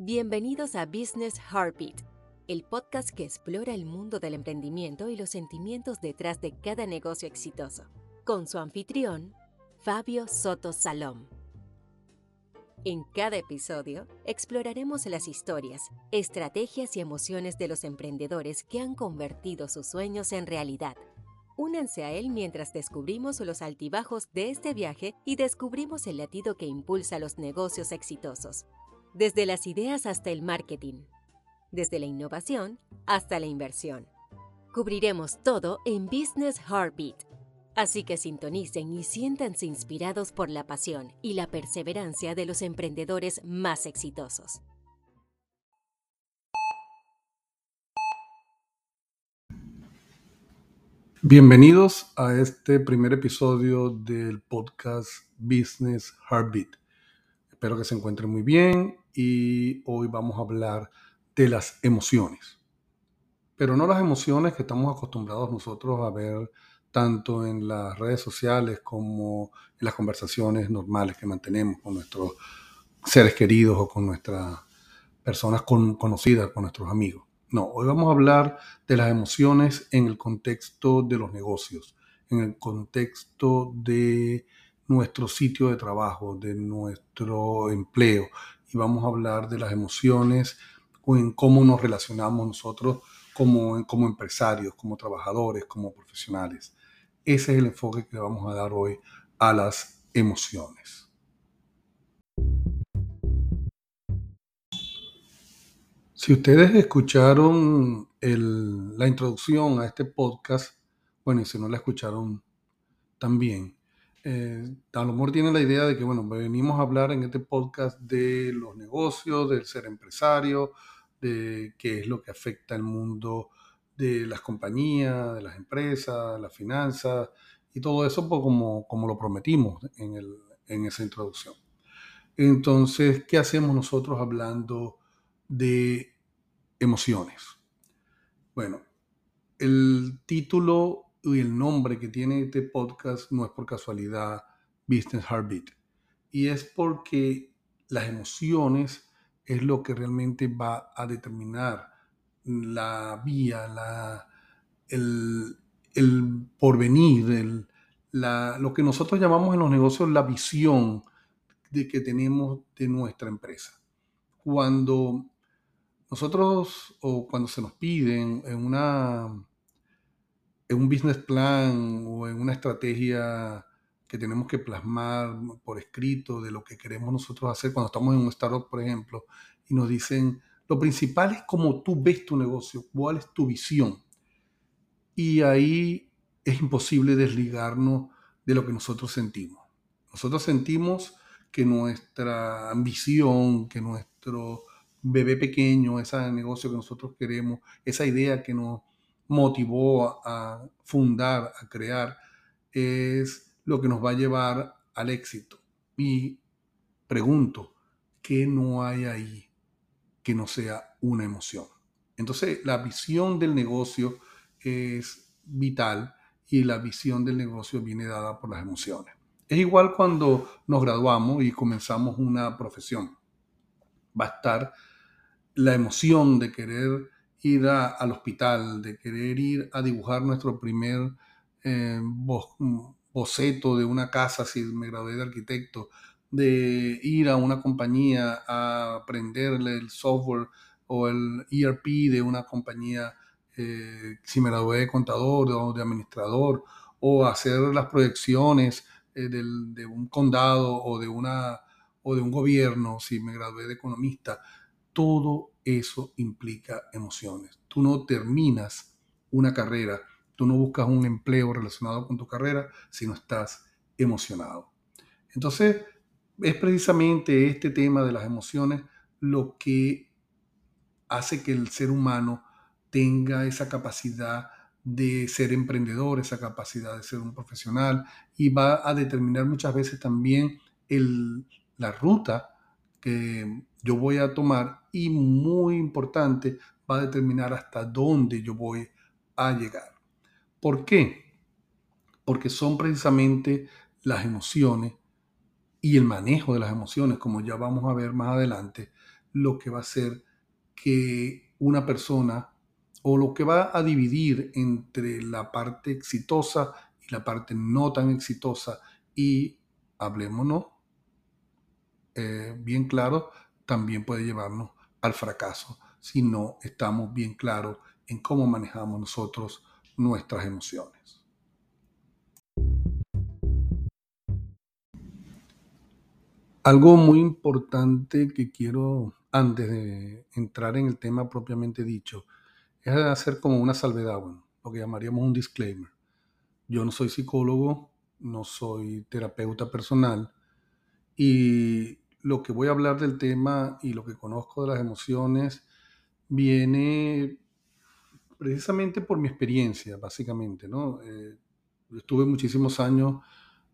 Bienvenidos a Business Heartbeat, el podcast que explora el mundo del emprendimiento y los sentimientos detrás de cada negocio exitoso, con su anfitrión, Fabio Soto Salom. En cada episodio exploraremos las historias, estrategias y emociones de los emprendedores que han convertido sus sueños en realidad. Únanse a él mientras descubrimos los altibajos de este viaje y descubrimos el latido que impulsa los negocios exitosos desde las ideas hasta el marketing, desde la innovación hasta la inversión. Cubriremos todo en Business Heartbeat. Así que sintonicen y siéntanse inspirados por la pasión y la perseverancia de los emprendedores más exitosos. Bienvenidos a este primer episodio del podcast Business Heartbeat. Espero que se encuentren muy bien y hoy vamos a hablar de las emociones. Pero no las emociones que estamos acostumbrados nosotros a ver tanto en las redes sociales como en las conversaciones normales que mantenemos con nuestros seres queridos o con nuestras personas conocidas, con nuestros amigos. No, hoy vamos a hablar de las emociones en el contexto de los negocios, en el contexto de nuestro sitio de trabajo, de nuestro empleo. Y vamos a hablar de las emociones en cómo nos relacionamos nosotros como, como empresarios, como trabajadores, como profesionales. Ese es el enfoque que vamos a dar hoy a las emociones. Si ustedes escucharon la introducción a este podcast, bueno, y si no la escucharon también, eh, a lo mejor tienen la idea de que, bueno, venimos a hablar en este podcast de los negocios, del ser empresario, de qué es lo que afecta el mundo de las compañías, de las empresas, las finanzas y todo eso pues, como, como lo prometimos en, en esa introducción. Entonces, ¿qué hacemos nosotros hablando de emociones? Bueno, el título y el nombre que tiene este podcast no es por casualidad Business Heartbeat. Y es porque las emociones es lo que realmente va a determinar la vía, la, el, porvenir, el, lo que nosotros llamamos en los negocios la visión de que tenemos de nuestra empresa. Cuando nosotros o cuando se nos piden en una en un business plan o en una estrategia que tenemos que plasmar por escrito de lo que queremos nosotros hacer cuando estamos en un startup, por ejemplo, y nos dicen, lo principal es cómo tú ves tu negocio, cuál es tu visión. Y ahí es imposible desligarnos de lo que nosotros sentimos. Nosotros sentimos que nuestra ambición, que nuestro bebé pequeño, ese negocio que nosotros queremos, esa idea que nos motivó a fundar, a crear, es lo que nos va a llevar al éxito. Y pregunto, ¿qué no hay ahí que no sea una emoción? Entonces, la visión del negocio es vital y la visión del negocio viene dada por las emociones. Es igual cuando nos graduamos y comenzamos una profesión. Va a estar la emoción de querer ir al hospital, de querer ir a dibujar nuestro primer eh, boceto de una casa si me gradué de arquitecto, de ir a una compañía a aprenderle el software o el ERP de una compañía eh, si me gradué de contador o de administrador, o hacer las proyecciones eh, de un condado o de, una, o de un gobierno, si me gradué de economista. Todo eso implica emociones. Tú no terminas una carrera, tú no buscas un empleo relacionado con tu carrera si no estás emocionado. Entonces, es precisamente este tema de las emociones lo que hace que el ser humano tenga esa capacidad de ser emprendedor, esa capacidad de ser un profesional y va a determinar muchas veces también la ruta que yo voy a tomar y muy importante, va a determinar hasta dónde yo voy a llegar. ¿Por qué? Porque son precisamente las emociones y el manejo de las emociones, como ya vamos a ver más adelante, lo que va a hacer que una persona o lo que va a dividir entre la parte exitosa y la parte no tan exitosa y hablémonos eh, bien claro, también puede llevarnos al fracaso si no estamos bien claros en cómo manejamos nosotros nuestras emociones. Algo muy importante que quiero, antes de entrar en el tema propiamente dicho, es hacer como una salvedad, lo que llamaríamos un disclaimer. Yo no soy psicólogo, no soy terapeuta personal y lo que voy a hablar del tema y lo que conozco de las emociones viene precisamente por mi experiencia, básicamente, ¿no? Eh, estuve muchísimos años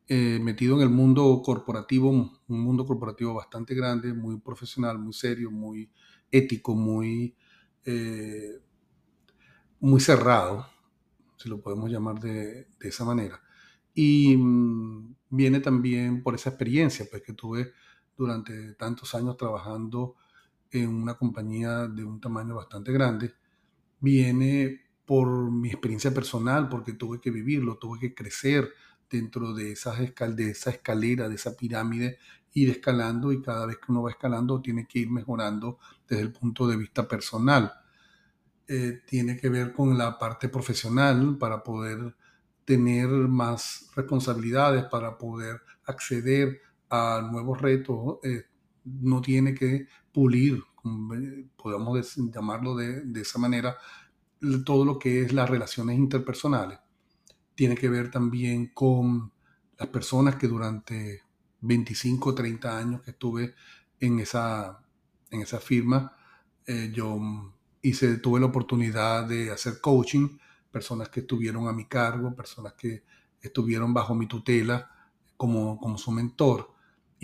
eh, metido en el mundo corporativo, un mundo corporativo bastante grande, muy profesional, muy serio, muy ético, muy, eh, muy cerrado, si lo podemos llamar de, de esa manera. Y mm, viene también por esa experiencia pues, que tuve durante tantos años trabajando en una compañía de un tamaño bastante grande, viene por mi experiencia personal, porque tuve que vivirlo, tuve que crecer dentro de, esas de esa escalera, de esa pirámide, ir escalando y cada vez que uno va escalando tiene que ir mejorando desde el punto de vista personal. Eh, tiene que ver con la parte profesional para poder tener más responsabilidades, para poder acceder a nuevos retos, eh, no tiene que pulir, podemos llamarlo de, de, esa manera, todo lo que es las relaciones interpersonales. Tiene que ver también con las personas que durante 25 o 30 años que estuve en esa, en esa firma, eh, yo hice, tuve la oportunidad de hacer coaching, personas que estuvieron a mi cargo, personas que estuvieron bajo mi tutela como, como su mentor.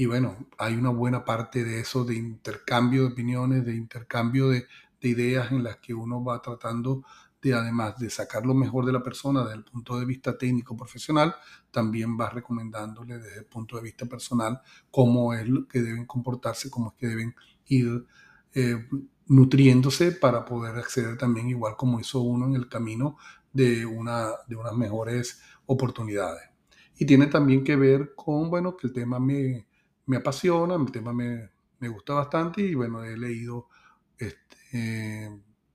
Y bueno, hay una buena parte de eso, de intercambio de opiniones, de intercambio de, ideas en las que uno va tratando de, además de sacar lo mejor de la persona desde el punto de vista técnico profesional, también va recomendándole desde el punto de vista personal cómo es lo que deben comportarse, cómo es que deben ir eh, nutriéndose para poder acceder también, igual como hizo uno en el camino, de, una, de unas mejores oportunidades. Y tiene también que ver con, bueno, que el tema me, me apasiona, el tema me, me, gusta bastante y bueno, he leído este,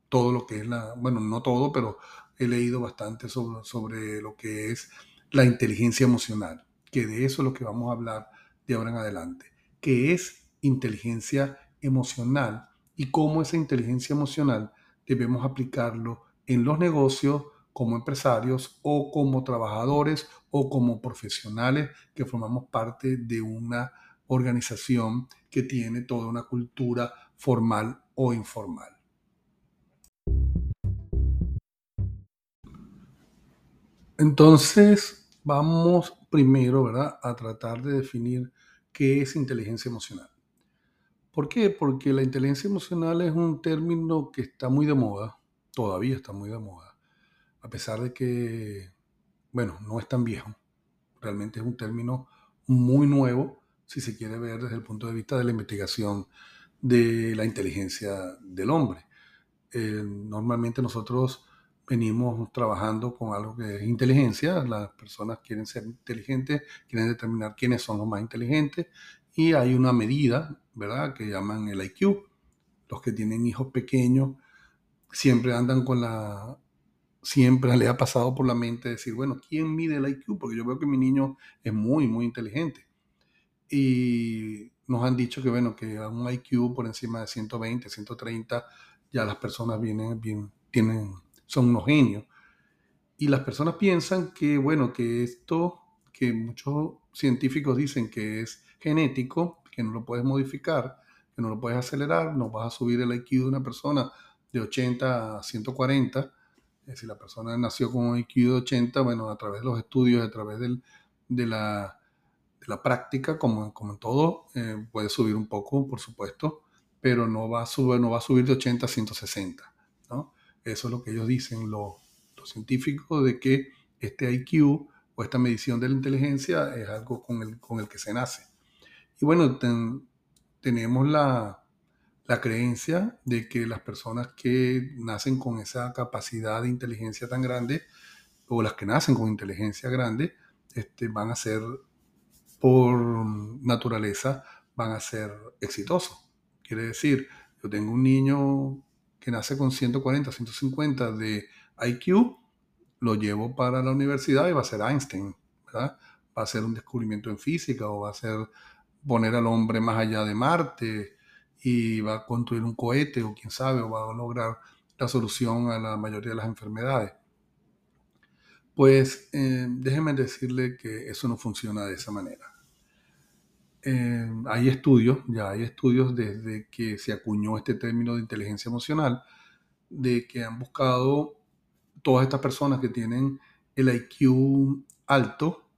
todo lo que es la, bueno, no todo, pero he leído bastante sobre, sobre lo que es la inteligencia emocional, que de eso es lo que vamos a hablar de ahora en adelante, que es inteligencia emocional y cómo esa inteligencia emocional debemos aplicarlo en los negocios como empresarios o como trabajadores o como profesionales que formamos parte de una organización que tiene toda una cultura formal o informal. Entonces, vamos primero ¿verdad? a tratar de definir qué es inteligencia emocional. ¿Por qué? Porque la inteligencia emocional es un término que está muy de moda, todavía está muy de moda, a pesar de que, bueno, no es tan viejo. Realmente es un término muy nuevo si se quiere ver desde el punto de vista de la investigación de la inteligencia del hombre. Eh, normalmente nosotros venimos trabajando con algo que es inteligencia, las personas quieren ser inteligentes, quieren determinar quiénes son los más inteligentes y hay una medida, ¿verdad?, que llaman el IQ. Los que tienen hijos pequeños siempre andan con la siempre le ha pasado por la mente decir, bueno, ¿quién mide el IQ? Porque yo veo que mi niño es muy, muy inteligente y nos han dicho que, bueno, que a un IQ por encima de 120, 130, ya las personas vienen, bien, tienen, son unos genios. Y las personas piensan que, bueno, que esto, que muchos científicos dicen que es genético, que no lo puedes modificar, que no lo puedes acelerar, no vas a subir el IQ de una persona de 80 a 140. Si la persona nació con un IQ de 80, bueno, a través de los estudios, a través del, de la la práctica, como, como en todo, eh, puede subir un poco, por supuesto, pero no va a subir, no va a subir de 80 a 160. ¿no? Eso es lo que ellos dicen, los, científicos, de que este IQ o esta medición de la inteligencia es algo con el, con el que se nace. Y bueno, tenemos la, la creencia de que las personas que nacen con esa capacidad de inteligencia tan grande, o las que nacen con inteligencia grande, este, van a ser, por naturaleza, van a ser exitosos. Quiere decir, yo tengo un niño que nace con 140, 150 de IQ, lo llevo para la universidad y va a ser Einstein. Va a ser un descubrimiento en física o va a ser poner al hombre más allá de Marte y va a construir un cohete o quién sabe, o va a lograr la solución a la mayoría de las enfermedades. Pues eh, déjenme decirle que eso no funciona de esa manera. Eh, hay estudios, ya hay estudios desde que se acuñó este término de inteligencia emocional, de que han buscado todas estas personas que tienen el IQ alto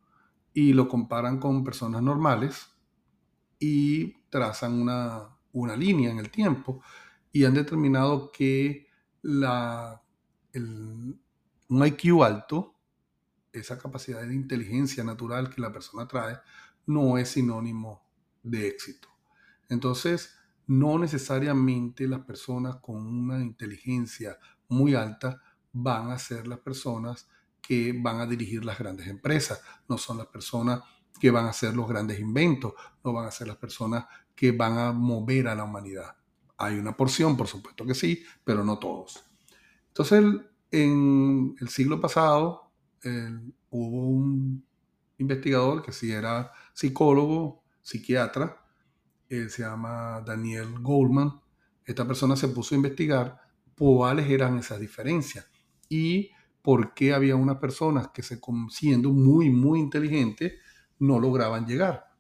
y lo comparan con personas normales y trazan una, línea en el tiempo y han determinado que la, un IQ alto, esa capacidad de inteligencia natural que la persona trae, no es sinónimo de éxito. Entonces, no necesariamente las personas con una inteligencia muy alta van a ser las personas que van a dirigir las grandes empresas, no son las personas que van a hacer los grandes inventos, no van a ser las personas que van a mover a la humanidad. Hay una porción, por supuesto que sí, pero no todos. Entonces, en el siglo pasado hubo un investigador que sí era psicólogo, psiquiatra, se llama Daniel Goldman. Esta persona se puso a investigar cuáles eran esas diferencias y por qué había unas personas que se, siendo muy, muy inteligentes no lograban llegar.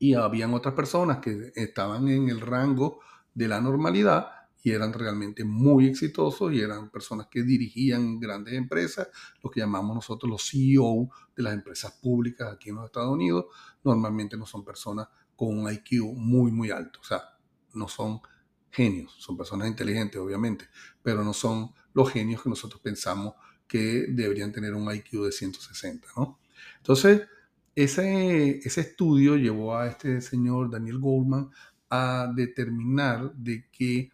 Y habían otras personas que estaban en el rango de la normalidad y eran realmente muy exitosos y eran personas que dirigían grandes empresas, lo que llamamos nosotros los CEO de las empresas públicas aquí en los Estados Unidos. Normalmente no son personas con un IQ muy, muy alto. O sea, no son genios, son personas inteligentes, obviamente, pero no son los genios que nosotros pensamos que deberían tener un IQ de 160, ¿no? Entonces, ese, ese estudio llevó a este señor Daniel Goldman a determinar de que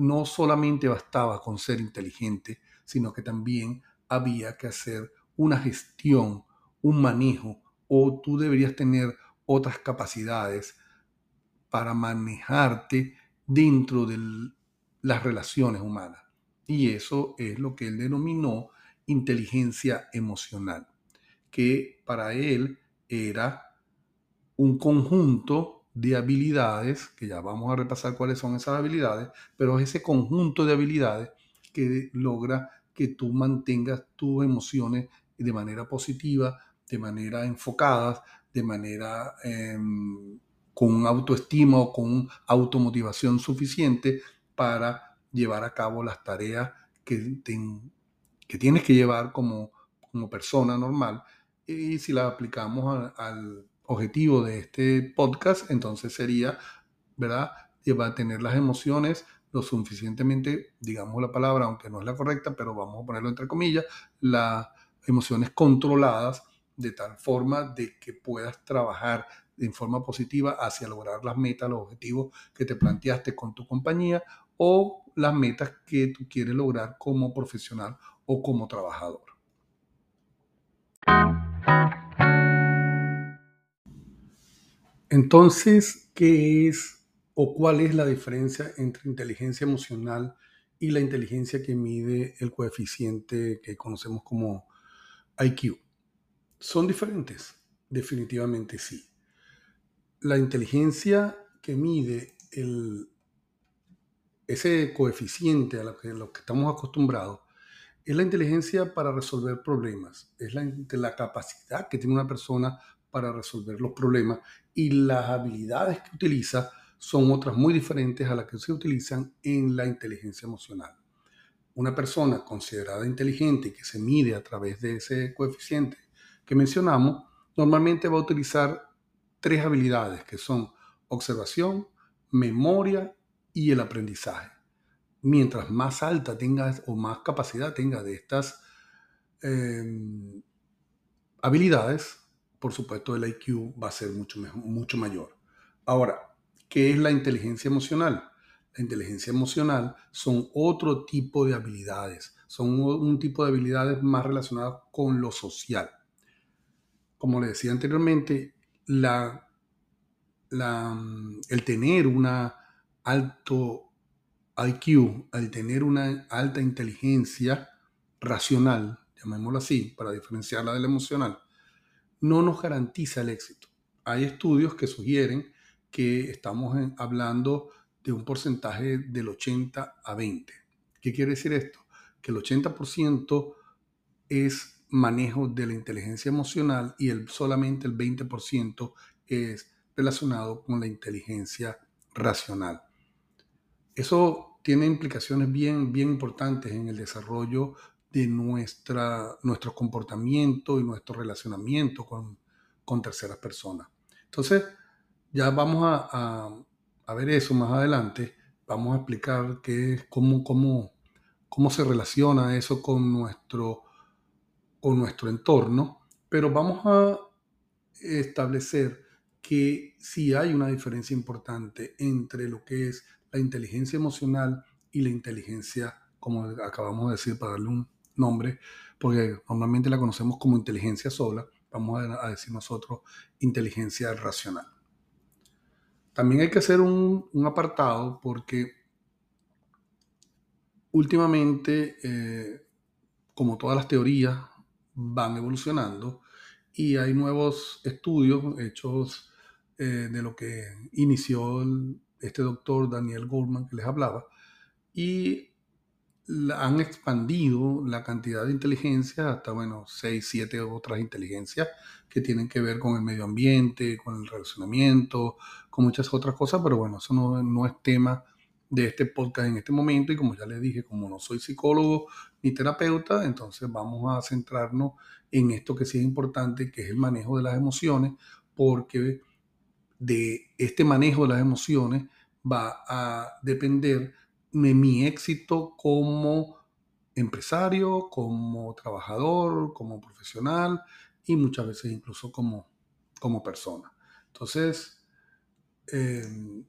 no solamente bastaba con ser inteligente, sino que también había que hacer una gestión, un manejo, o tú deberías tener otras capacidades para manejarte dentro de las relaciones humanas. Y eso es lo que él denominó inteligencia emocional, que para él era un conjunto de habilidades, que ya vamos a repasar cuáles son esas habilidades, pero ese conjunto de habilidades que logra que tú mantengas tus emociones de manera positiva, de manera enfocada, de manera em, con autoestima o con automotivación suficiente para llevar a cabo las tareas que, que tienes que llevar como, como persona normal. Y si la aplicamos al objetivo de este podcast, entonces sería, ¿verdad? Llevar a tener las emociones lo suficientemente, digamos la palabra, aunque no es la correcta, pero vamos a ponerlo entre comillas, las emociones controladas de tal forma de que puedas trabajar en forma positiva hacia lograr las metas, los objetivos que te planteaste con tu compañía o las metas que tú quieres lograr como profesional o como trabajador. Entonces, ¿qué es o cuál es la diferencia entre inteligencia emocional y la inteligencia que mide el coeficiente que conocemos como IQ? ¿Son diferentes? Definitivamente sí. La inteligencia que mide el ese coeficiente a lo que, estamos acostumbrados es la inteligencia para resolver problemas, es la capacidad que tiene una persona para resolver los problemas y las habilidades que utiliza son otras muy diferentes a las que se utilizan en la inteligencia emocional. Una persona considerada inteligente que se mide a través de ese coeficiente que mencionamos, normalmente va a utilizar tres habilidades que son observación, memoria y el aprendizaje. Mientras más alta tengas o más capacidad tenga de estas em, habilidades, por supuesto el IQ va a ser mucho, mucho mayor. Ahora, ¿qué es la inteligencia emocional? la inteligencia emocional, son otro tipo de habilidades, son un tipo de habilidades más relacionadas con lo social. Como le decía anteriormente, la, el tener una alto IQ, al tener una alta inteligencia racional, llamémoslo así, para diferenciarla de la emocional, no nos garantiza el éxito. Hay estudios que sugieren que estamos hablando de un porcentaje del 80 a 20. ¿Qué quiere decir esto? Que el 80% es manejo de la inteligencia emocional y el, solamente el 20% es relacionado con la inteligencia racional. Eso tiene implicaciones bien, bien importantes en el desarrollo de nuestra, nuestro comportamiento y nuestro relacionamiento con, con terceras personas. Entonces, ya vamos a, a, ver eso más adelante. Vamos a explicar qué, cómo, cómo, cómo se relaciona eso con nuestro, con nuestro entorno, pero vamos a establecer que sí hay una diferencia importante entre lo que es la inteligencia emocional y la inteligencia, como acabamos de decir, para darle un nombre, porque normalmente la conocemos como inteligencia sola, vamos a decir nosotros inteligencia racional. También hay que hacer un, apartado porque últimamente, eh, como todas las teorías, van evolucionando y hay nuevos estudios hechos eh, de lo que inició este doctor Daniel Goldman que les hablaba y han expandido la cantidad de inteligencia hasta, bueno, seis, siete otras inteligencias que tienen que ver con el medio ambiente, con el relacionamiento, con muchas otras cosas, pero bueno, eso no, no es tema de este podcast en este momento. Y como ya les dije, como no soy psicólogo ni terapeuta, entonces vamos a centrarnos en esto que sí es importante, que es el manejo de las emociones, porque de este manejo de las emociones va a depender de mi éxito como empresario, como trabajador, como profesional y muchas veces incluso como, como persona. Entonces, em,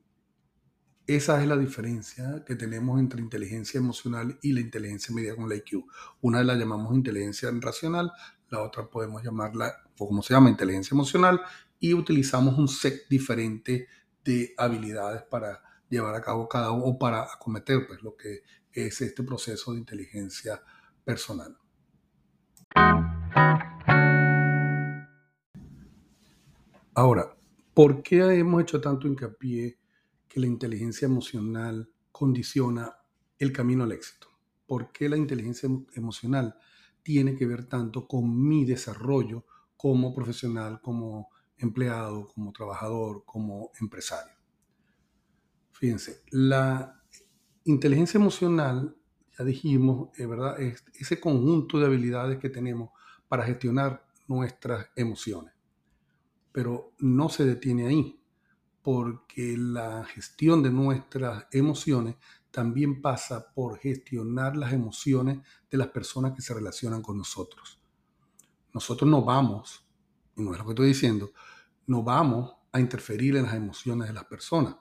esa es la diferencia que tenemos entre inteligencia emocional y la inteligencia media con la IQ. Una la llamamos inteligencia racional, la otra podemos llamarla, o como se llama, inteligencia emocional, y utilizamos un set diferente de habilidades para llevar a cabo cada uno o para acometer pues, lo que es este proceso de inteligencia personal. Ahora, ¿por qué hemos hecho tanto hincapié que la inteligencia emocional condiciona el camino al éxito? ¿Por qué la inteligencia emocional tiene que ver tanto con mi desarrollo como profesional, como empleado, como trabajador, como empresario? Fíjense, la inteligencia emocional, ya dijimos, es verdad, es ese conjunto de habilidades que tenemos para gestionar nuestras emociones. Pero no se detiene ahí, porque la gestión de nuestras emociones también pasa por gestionar las emociones de las personas que se relacionan con nosotros. Nosotros no vamos, y no es lo que estoy diciendo, no vamos a interferir en las emociones de las personas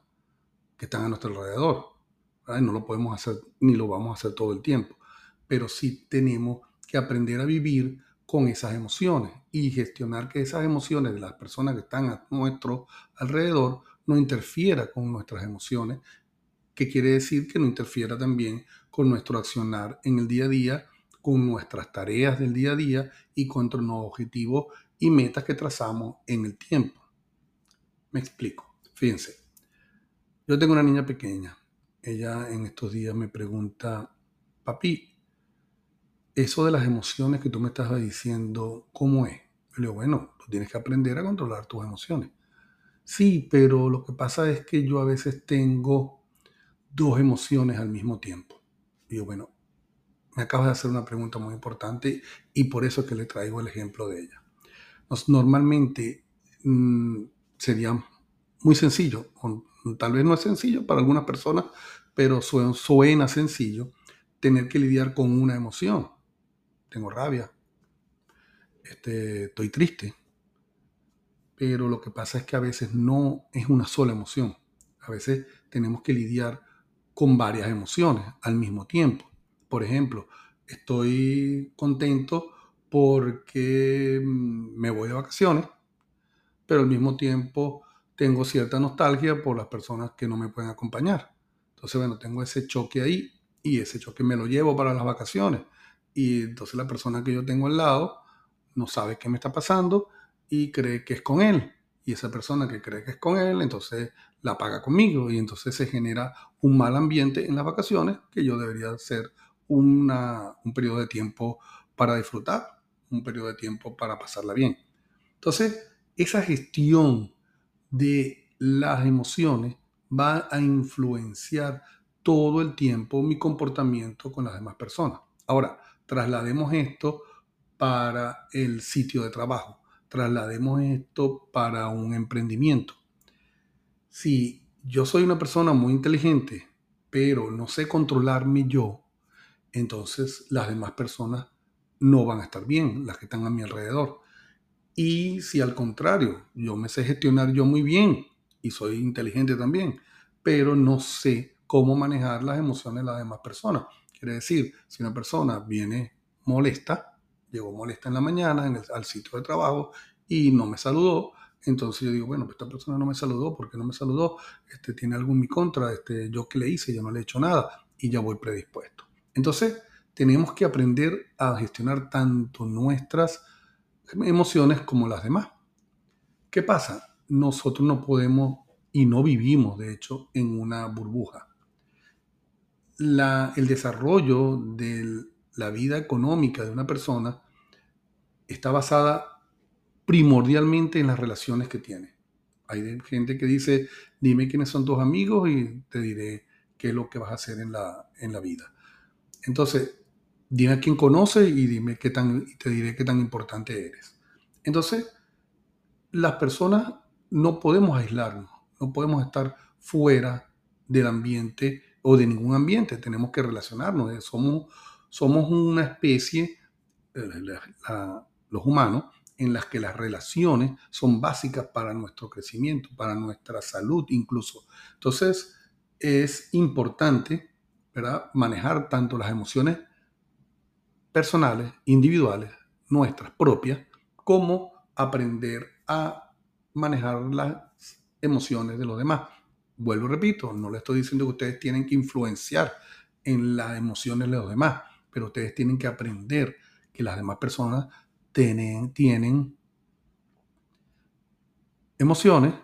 que están a nuestro alrededor. No lo podemos hacer ni lo vamos a hacer todo el tiempo, pero sí tenemos que aprender a vivir con esas emociones y gestionar que esas emociones de las personas que están a nuestro alrededor no interfiera con nuestras emociones, que quiere decir que no interfiera también con nuestro accionar en el día a día, con nuestras tareas del día a día y con nuestros objetivos y metas que trazamos en el tiempo. Me explico. Fíjense, yo tengo una niña pequeña. Ella en estos días me pregunta, papi, eso de las emociones que tú me estás diciendo, ¿cómo es? Yo le digo, bueno, tú tienes que aprender a controlar tus emociones. Sí, pero lo que pasa es que yo a veces tengo dos emociones al mismo tiempo. Y yo, bueno, me acabas de hacer una pregunta muy importante y por eso es que le traigo el ejemplo de ella. normalmente mm, sería muy sencillo, tal vez no es sencillo para algunas personas, pero suena sencillo tener que lidiar con una emoción. Tengo rabia, este, estoy triste, pero lo que pasa es que a veces no es una sola emoción. A veces tenemos que lidiar con varias emociones al mismo tiempo. Por ejemplo, estoy contento porque mm, me voy de vacaciones, pero al mismo tiempo tengo cierta nostalgia por las personas que no me pueden acompañar. Entonces, bueno, tengo ese choque ahí y ese choque me lo llevo para las vacaciones. Y entonces la persona que yo tengo al lado no sabe qué me está pasando y cree que es con él. Y esa persona que cree que es con él, entonces la paga conmigo y entonces se genera un mal ambiente en las vacaciones que yo debería ser una, un periodo de tiempo para disfrutar, un periodo de tiempo para pasarla bien. Entonces, esa gestión de las emociones va a influenciar todo el tiempo mi comportamiento con las demás personas. Ahora, traslademos esto para el sitio de trabajo, traslademos esto para un emprendimiento. Si yo soy una persona muy inteligente, pero no sé controlarme yo, entonces las demás personas no van a estar bien, las que están a mi alrededor. Y si al contrario, yo me sé gestionar yo muy bien y soy inteligente también, pero no sé cómo manejar las emociones de las demás personas. Quiere decir, si una persona viene molesta, llegó molesta en la mañana en al sitio de trabajo y no me saludó, entonces yo digo, bueno, pues esta persona no me saludó, ¿por qué no me saludó? Este, tiene algo en mi contra, este, yo que le hice, yo no le he hecho nada y ya voy predispuesto. Entonces, tenemos que aprender a gestionar tanto nuestras emociones como las demás. ¿Qué pasa? Nosotros no podemos y no vivimos, de hecho, en una burbuja. el desarrollo de la vida económica de una persona está basada primordialmente en las relaciones que tiene. Hay gente que dice, dime quiénes son tus amigos y te diré qué es lo que vas a hacer en la, en la vida. Entonces, dime a quién conoces y dime qué tan, te diré qué tan importante eres. Entonces, las personas no podemos aislarnos, no podemos estar fuera del ambiente o de ningún ambiente, tenemos que relacionarnos, eh, somos, somos una especie, eh, los humanos, en las que las relaciones son básicas para nuestro crecimiento, para nuestra salud incluso. Entonces, es importante ¿verdad? manejar tanto las emociones personales, individuales, nuestras propias, como aprender a manejar las emociones de los demás. Vuelvo y repito, no le estoy diciendo que ustedes tienen que influenciar en las emociones de los demás, pero ustedes tienen que aprender que las demás personas tienen, tienen emociones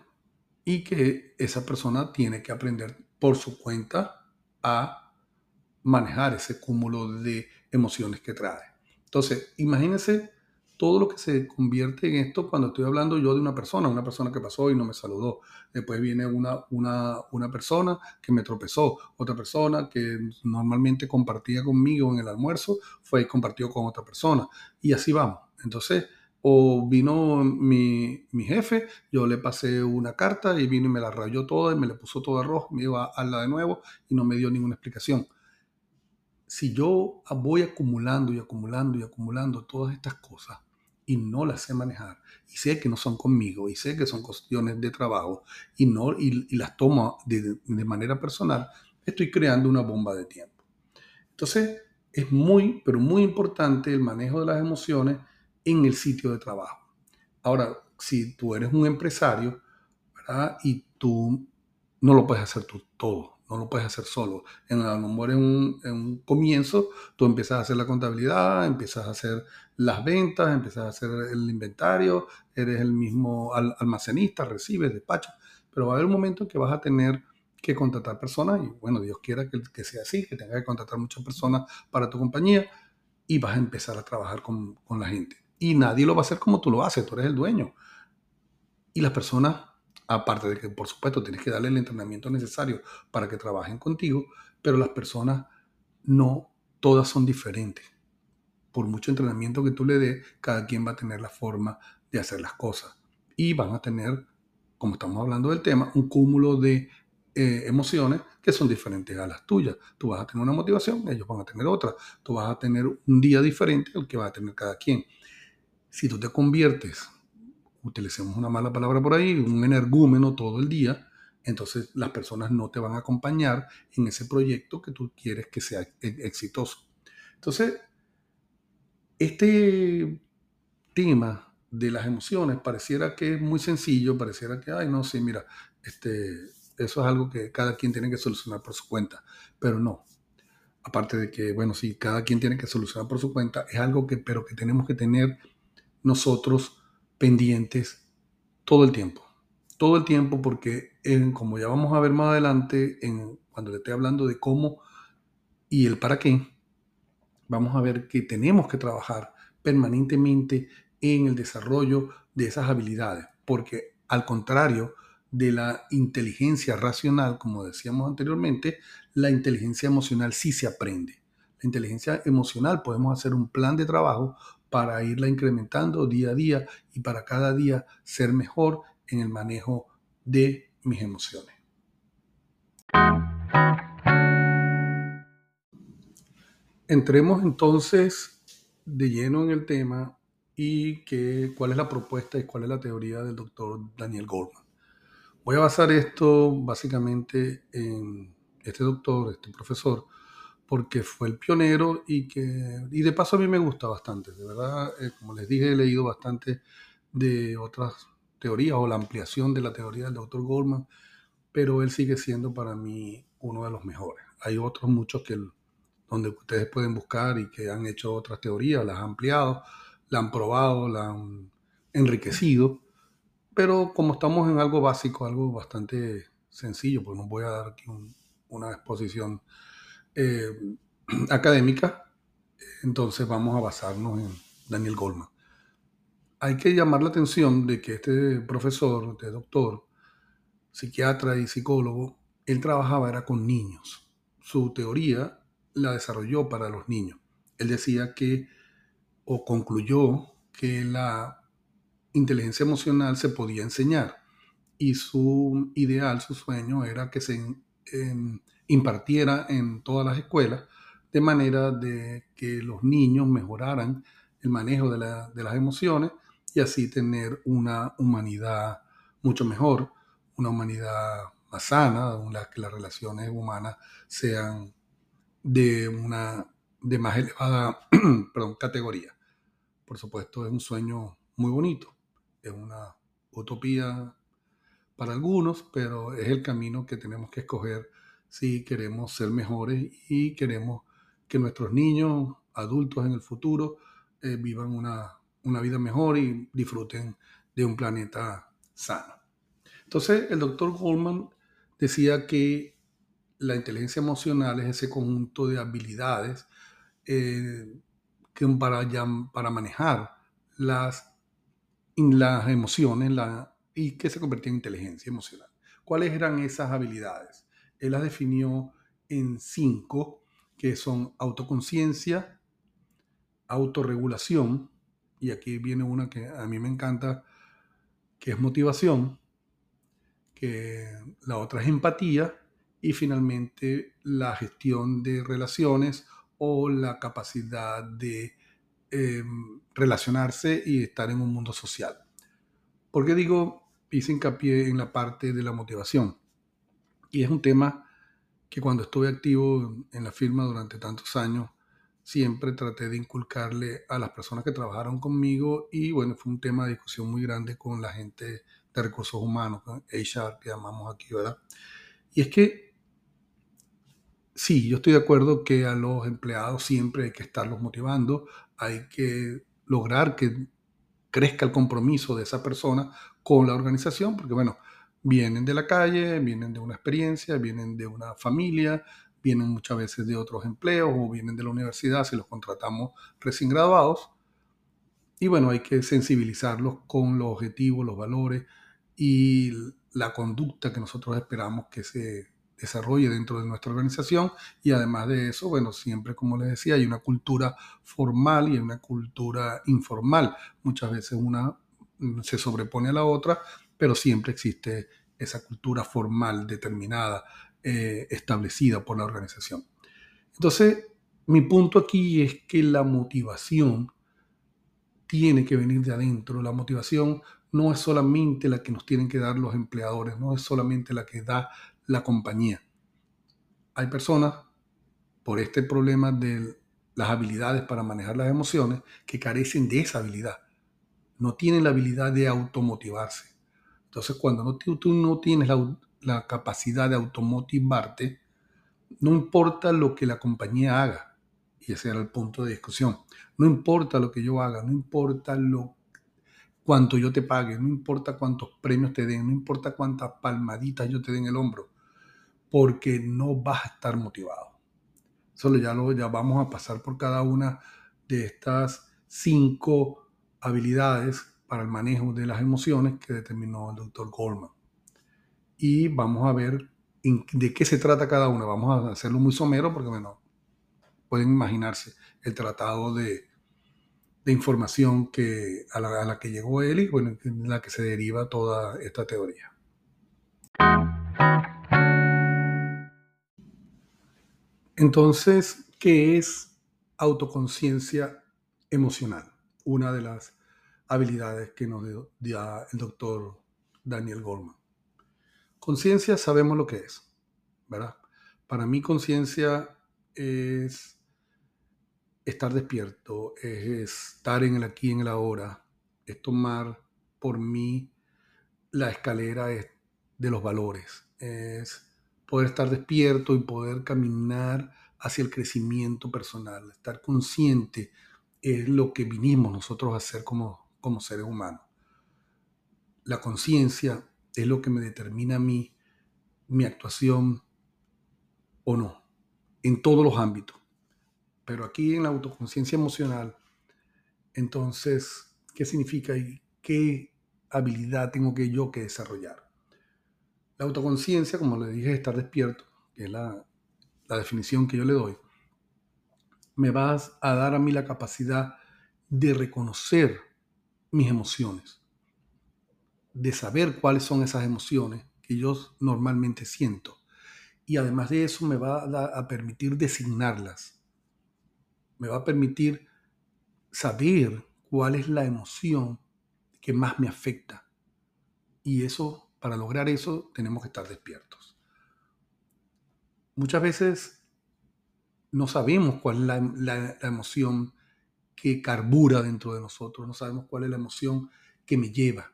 y que esa persona tiene que aprender por su cuenta a manejar ese cúmulo de emociones que trae. Entonces, imagínense todo lo que se convierte en esto cuando estoy hablando yo de una persona, una persona que pasó y no me saludó. Después viene una, una, una persona que me tropezó, otra persona que normalmente compartía conmigo en el almuerzo, fue y compartió con otra persona. Y así vamos. Entonces, o vino mi, mi, jefe, yo le pasé una carta y vino y me la rayó toda y me le puso todo rojo, me iba a la de nuevo y no me dio ninguna explicación si yo voy acumulando y acumulando y acumulando todas estas cosas y no las sé manejar y sé que no son conmigo y sé que son cuestiones de trabajo y, no, y, las tomo de, manera personal, estoy creando una bomba de tiempo. Entonces, es muy, pero muy importante el manejo de las emociones en el sitio de trabajo. Ahora, si tú eres un empresario, ¿verdad? Y tú no lo puedes hacer tú todo no lo puedes hacer solo. En, a lo mejor en un, comienzo tú empiezas a hacer la contabilidad, empiezas a hacer las ventas, empiezas a hacer el inventario, eres el mismo almacenista, recibes, despachas, pero va a haber un momento en que vas a tener que contratar personas y bueno, Dios quiera que, que sea así, que tengas que contratar muchas personas para tu compañía y vas a empezar a trabajar con, con la gente. Y nadie lo va a hacer como tú lo haces, tú eres el dueño. Y las personas Aparte de que, por supuesto, tienes que darle el entrenamiento necesario para que trabajen contigo, pero las personas no todas son diferentes. Por mucho entrenamiento que tú le des, cada quien va a tener la forma de hacer las cosas. Y van a tener, como estamos hablando del tema, un cúmulo de eh, emociones que son diferentes a las tuyas. Tú vas a tener una motivación, ellos van a tener otra. Tú vas a tener un día diferente al que va a tener cada quien. Si tú te conviertes utilicemos una mala palabra por ahí, un energúmeno todo el día, entonces las personas no te van a acompañar en ese proyecto que tú quieres que sea e-, exitoso. Entonces, este tema de las emociones pareciera que es muy sencillo, pareciera que, ay, no, sí, mira, este, eso es algo que cada quien tiene que solucionar por su cuenta, pero no. Aparte de que, bueno, sí, cada quien tiene que solucionar por su cuenta, es algo que, pero que tenemos que tener nosotros pendientes todo el tiempo. Todo el tiempo porque, como ya vamos a ver más adelante, en, cuando le estoy hablando de cómo y el para qué, vamos a ver que tenemos que trabajar permanentemente en el desarrollo de esas habilidades, porque al contrario de la inteligencia racional, como decíamos anteriormente, la inteligencia emocional sí se aprende. La inteligencia emocional podemos hacer un plan de trabajo para irla incrementando día a día y para cada día ser mejor en el manejo de mis emociones. Entremos entonces de lleno en el tema y que, cuál es la propuesta y cuál es la teoría del doctor Daniel Goldman. Voy a basar esto básicamente en este doctor, este profesor, porque fue el pionero y que, y de paso a mí me gusta bastante, de verdad, eh, como les dije, he leído bastante de otras teorías o la ampliación de la teoría del doctor Goldman, pero él sigue siendo para mí uno de los mejores. Hay otros muchos que donde ustedes pueden buscar y que han hecho otras teorías, las han ampliado, la han probado, la han enriquecido, pero como estamos en algo básico, algo bastante sencillo, pues no voy a dar aquí una exposición eh, académica, entonces vamos a basarnos en Daniel Goldman. Hay que llamar la atención de que este profesor, este doctor, psiquiatra y psicólogo, él trabajaba era con niños. Su teoría la desarrolló para los niños. Él decía que, o concluyó, que la inteligencia emocional se podía enseñar y su ideal, su sueño era que se impartiera en todas las escuelas de manera de que los niños mejoraran el manejo de, las emociones y así tener una humanidad mucho mejor, una humanidad más sana, donde que las relaciones humanas sean de una de más elevada categoría. Por supuesto, es un sueño muy bonito, es una utopía para algunos, pero es el camino que tenemos que escoger si queremos ser mejores y queremos que nuestros niños, adultos en el futuro, eh, vivan una, una vida mejor y disfruten de un planeta sano. Entonces, el doctor Goldman decía que la inteligencia emocional es ese conjunto de habilidades eh, que para, para manejar las, las emociones la, y que se convertía en inteligencia emocional. ¿Cuáles eran esas habilidades? Él las definió en cinco, que son autoconciencia, autorregulación, y aquí viene una que a mí me encanta, que es motivación, que la otra es empatía, y finalmente la gestión de relaciones o la capacidad de em, relacionarse y estar en un mundo social. ¿Por qué digo, hice hincapié en la parte de la motivación? Y es un tema que cuando estuve activo en la firma durante tantos años, siempre traté de inculcarle a las personas que trabajaron conmigo y bueno, fue un tema de discusión muy grande con la gente de recursos humanos, HR que llamamos aquí, ¿verdad? Y es que sí, yo estoy de acuerdo que a los empleados siempre hay que estarlos motivando, hay que lograr que crezca el compromiso de esa persona con la organización, porque bueno, vienen de la calle, vienen de una experiencia, vienen de una familia, vienen muchas veces de otros empleos o vienen de la universidad si los contratamos recién graduados. Y bueno, hay que sensibilizarlos con los objetivos, los valores y la conducta que nosotros esperamos que se desarrolle dentro de nuestra organización y además de eso, bueno, siempre como les decía, hay una cultura formal y una cultura informal. Muchas veces una se sobrepone a la otra, pero siempre existe esa cultura formal determinada, eh, establecida por la organización. Entonces, mi punto aquí es que la motivación tiene que venir de adentro. La motivación no es solamente la que nos tienen que dar los empleadores, no es solamente la que da la compañía. Hay personas, por este problema de las habilidades para manejar las emociones, que carecen de esa habilidad. No tienen la habilidad de automotivarse. Entonces, cuando no, tú no tienes la, capacidad de automotivarte, no importa lo que la compañía haga, y ese era el punto de discusión, no importa lo que yo haga, no importa lo cuánto yo te pague, no importa cuántos premios te den, no importa cuántas palmaditas yo te den en el hombro, porque no vas a estar motivado. Solo ya, lo, ya vamos a pasar por cada una de estas cinco habilidades para el manejo de las emociones que determinó el doctor Goldman. Y vamos a ver de qué se trata cada una. Vamos a hacerlo muy somero porque, bueno, pueden imaginarse el tratado de, de información que, a, la, que llegó él y bueno, en la que se deriva toda esta teoría. Entonces, ¿qué es autoconciencia emocional? Una de las habilidades que nos dio el doctor Daniel Goldman. Conciencia sabemos lo que es, ¿verdad? Para mí conciencia es estar despierto, es estar en el aquí, en el ahora, es tomar por mí la escalera de los valores, es poder estar despierto y poder caminar hacia el crecimiento personal, estar consciente es lo que vinimos nosotros a hacer como, como seres humanos. La conciencia es lo que me determina a mí mi actuación o no, en todos los ámbitos pero aquí en la autoconciencia emocional, entonces, ¿qué significa y qué habilidad tengo que yo que desarrollar? La autoconciencia, como le dije, es estar despierto, que es la, la definición que yo le doy, me va a dar a mí la capacidad de reconocer mis emociones, de saber cuáles son esas emociones que yo normalmente siento. Y además de eso me va a, permitir designarlas me va a permitir saber cuál es la emoción que más me afecta. Y eso, para lograr eso, tenemos que estar despiertos. Muchas veces no sabemos cuál es la, emoción que carbura dentro de nosotros, no sabemos cuál es la emoción que me lleva.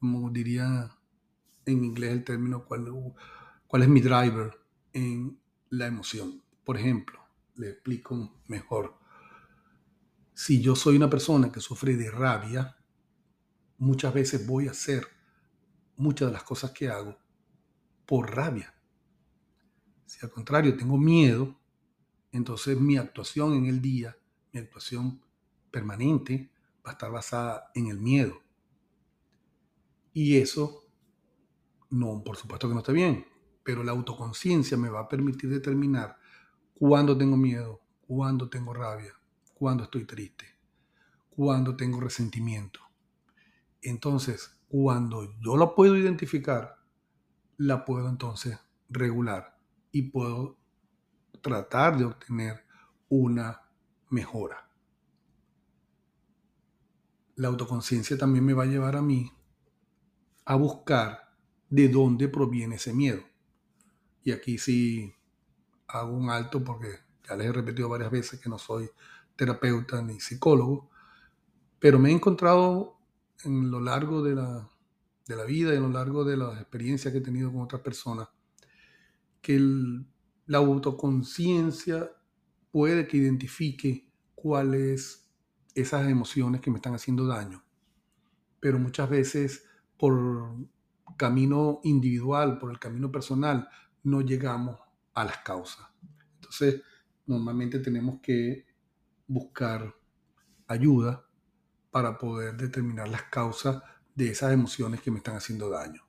Como diría en inglés el término, cuál, cuál es mi driver en la emoción. Por ejemplo, le explico mejor. Si yo soy una persona que sufre de rabia, muchas veces voy a hacer muchas de las cosas que hago por rabia. Si al contrario tengo miedo, entonces mi actuación en el día, mi actuación permanente, va a estar basada en el miedo. Y eso, no, por supuesto que no está bien, pero la autoconciencia me va a permitir determinar cuando tengo miedo, cuando tengo rabia, cuando estoy triste, cuando tengo resentimiento. Entonces, cuando yo la puedo identificar, la puedo entonces regular y puedo tratar de obtener una mejora. La autoconciencia también me va a llevar a mí a buscar de dónde proviene ese miedo. Y aquí sí hago un alto porque ya les he repetido varias veces que no soy terapeuta ni psicólogo, pero me he encontrado en lo largo de la, de la vida y en lo largo de las experiencias que he tenido con otras personas, que la autoconciencia puede que identifique cuáles esas emociones que me están haciendo daño, pero muchas veces por camino individual, por el camino personal, no llegamos a las causas. Entonces, normalmente tenemos que buscar ayuda para poder determinar las causas de esas emociones que me están haciendo daño.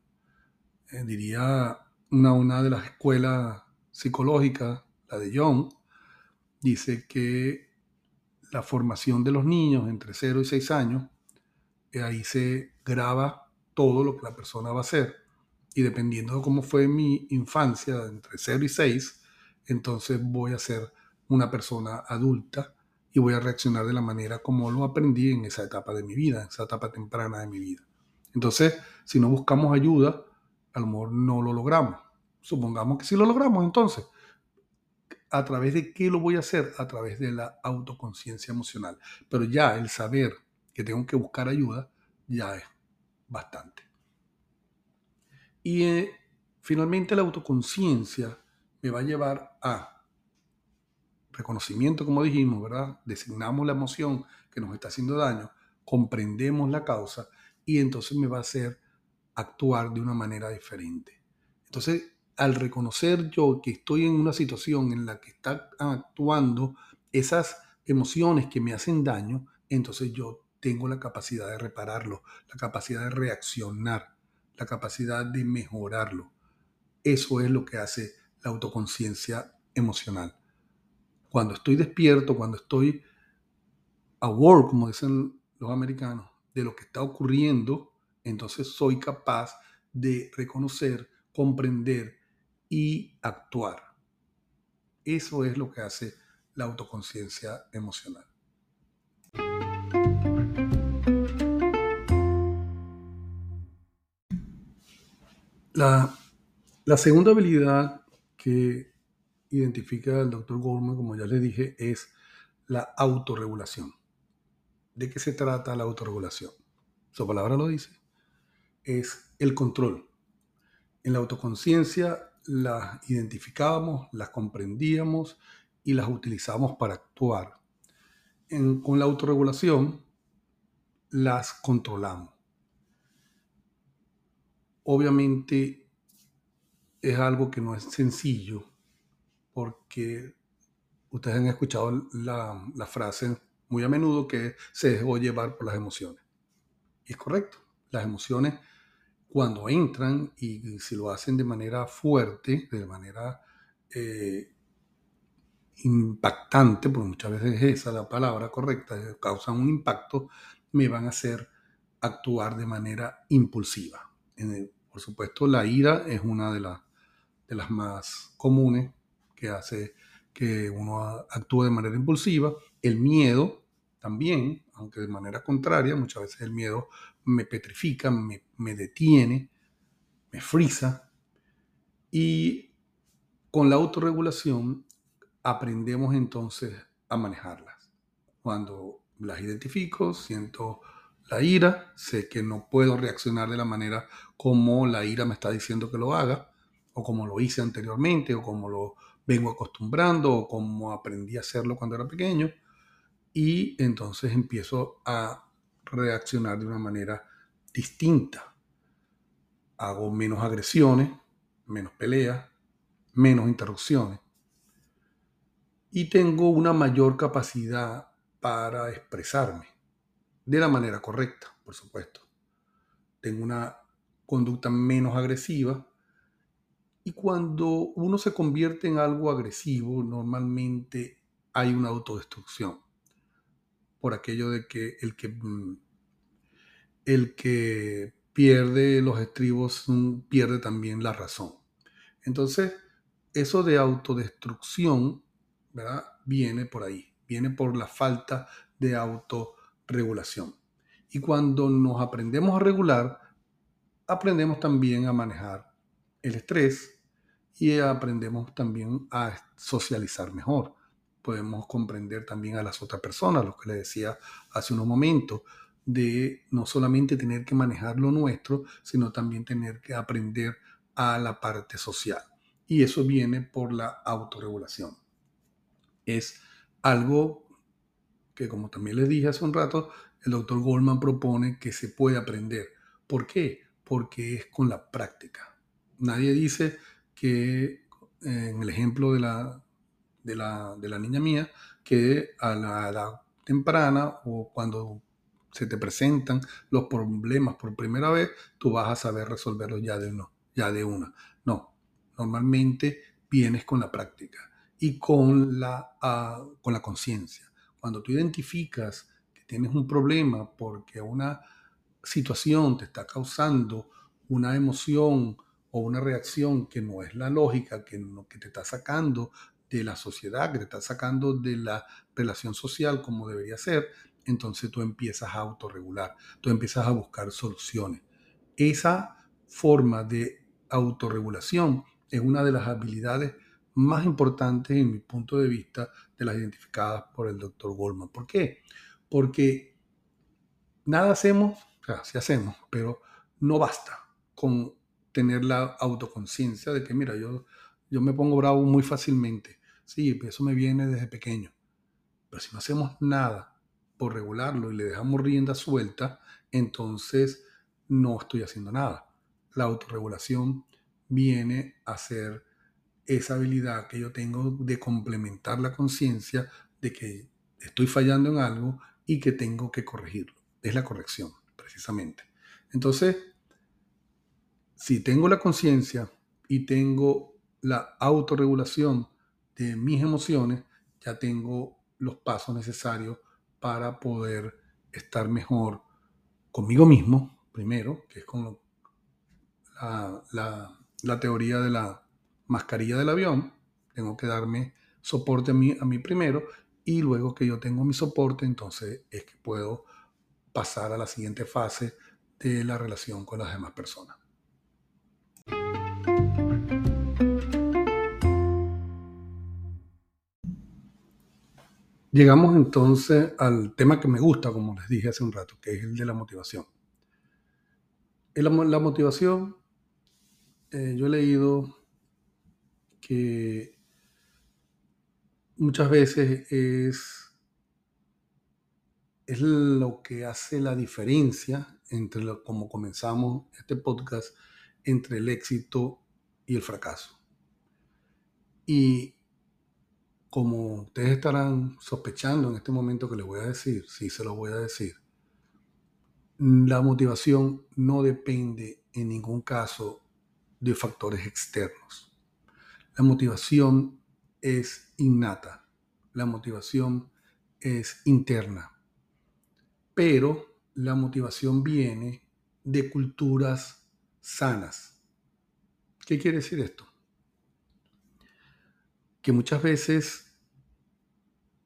Eh, diría una, una de las escuelas psicológicas, la de Young, dice que la formación de los niños entre 0 y 6 años, eh, ahí se graba todo lo que la persona va a hacer y dependiendo de cómo fue mi infancia, entre 0 y 6, entonces voy a ser una persona adulta y voy a reaccionar de la manera como lo aprendí en esa etapa de mi vida, en esa etapa temprana de mi vida. Entonces, si no buscamos ayuda, a lo no lo logramos. Supongamos que sí lo logramos, entonces, ¿a través de qué lo voy a hacer? A través de la autoconciencia emocional. Pero ya el saber que tengo que buscar ayuda, ya es bastante. Y eh, finalmente la autoconciencia me va a llevar a reconocimiento, como dijimos, ¿verdad? Designamos la emoción que nos está haciendo daño, comprendemos la causa y entonces me va a hacer actuar de una manera diferente. Entonces, al reconocer yo que estoy en una situación en la que están actuando esas emociones que me hacen daño, entonces yo tengo la capacidad de repararlo, la capacidad de reaccionar, la capacidad de mejorarlo. Eso es lo que hace la autoconciencia emocional. Cuando estoy despierto, cuando estoy aware, como dicen los americanos, de lo que está ocurriendo, entonces soy capaz de reconocer, comprender y actuar. Eso es lo que hace la autoconciencia emocional. La, segunda habilidad que identifica el doctor Gorman, como ya les dije, es la autorregulación. ¿De qué se trata la autorregulación? Su palabra lo dice. Es el control. En la autoconciencia las identificábamos, las comprendíamos y las utilizamos para actuar. con la autorregulación las controlamos obviamente es algo que no es sencillo porque ustedes han escuchado la, frase muy a menudo que se dejó llevar por las emociones. Es correcto, las emociones cuando entran y si lo hacen de manera fuerte, de manera eh, impactante, porque muchas veces es esa la palabra correcta, causan un impacto, me van a hacer actuar de manera impulsiva por supuesto, la ira es una de las más comunes que hace que uno actúe de manera impulsiva. El miedo también, aunque de manera contraria, muchas veces el miedo me petrifica, me, me detiene, me frisa. Y con la autorregulación aprendemos entonces a manejarlas. Cuando las identifico, siento la ira, sé que no puedo reaccionar de la manera como la ira me está diciendo que lo haga, o como lo hice anteriormente, o como lo vengo acostumbrando, o como aprendí a hacerlo cuando era pequeño, y entonces empiezo a reaccionar de una manera distinta. Hago menos agresiones, menos peleas, menos interrupciones, y tengo una mayor capacidad para expresarme de la manera correcta, por supuesto. Tengo una conducta menos agresiva y cuando uno se convierte en algo agresivo, normalmente hay una autodestrucción por aquello de que el que, mm, el que pierde los estribos mm, pierde también la razón. Entonces, eso de autodestrucción. Viene por ahí, viene por la falta de auto regulación. Y cuando nos aprendemos a regular, aprendemos también a manejar el estrés y aprendemos también a socializar mejor. Podemos comprender también a las otras personas, lo que les decía hace unos momentos, de no solamente tener que manejar lo nuestro, sino también tener que aprender a la parte social. Y eso viene por la autorregulación. Es algo que como también les dije hace un rato, el doctor Goldman propone que se puede aprender. ¿Por qué? Porque es con la práctica. Nadie dice que en el ejemplo de la, de la, de la niña mía, que a la edad temprana o cuando se te presentan los problemas por primera vez, tú vas a saber resolverlos ya de, uno, ya de una. No, normalmente vienes con la práctica y con la, ah, con la conciencia. Cuando tú identificas que tienes un problema porque una situación te está causando una emoción o una reacción que no es la lógica, que, que te está sacando de la sociedad, que te está sacando de la relación social como debería ser, entonces tú empiezas a autorregular, tú empiezas a buscar soluciones. esa forma de autorregulación es una de las habilidades más importantes en mi punto de vista de las identificadas por el doctor Goldman. ¿Por qué? Porque nada hacemos, o sea, sí hacemos, pero no basta con tener la autoconciencia de que, mira, yo, yo me pongo bravo muy fácilmente. Sí, eso me viene desde pequeño. Pero si no hacemos nada por regularlo y le dejamos rienda suelta, entonces no estoy haciendo nada. La autorregulación viene a ser esa habilidad que yo tengo de complementar la conciencia de que estoy fallando en algo y que tengo que corregirlo. Es la corrección, precisamente. Entonces, si tengo la conciencia y tengo la autorregulación de mis emociones, ya tengo los pasos necesarios para poder estar mejor conmigo mismo, primero, que es con la, la teoría de la mascarilla del avión, tengo que darme soporte a mí, a mí primero y luego que yo tengo mi soporte, entonces es que puedo pasar a la siguiente fase de la relación con las demás personas. Llegamos entonces al tema que me gusta, como les dije hace un rato, que es el de la motivación. La, motivación, eh, yo he leído que muchas veces es, es lo que hace la diferencia entre como comenzamos este podcast, entre el éxito y el fracaso. Y como ustedes estarán sospechando en este momento que les voy a decir, sí se lo voy a decir, la motivación no depende en ningún caso de factores externos. La motivación es innata, la motivación es interna, pero la motivación viene de culturas sanas. ¿Qué quiere decir esto? Que muchas veces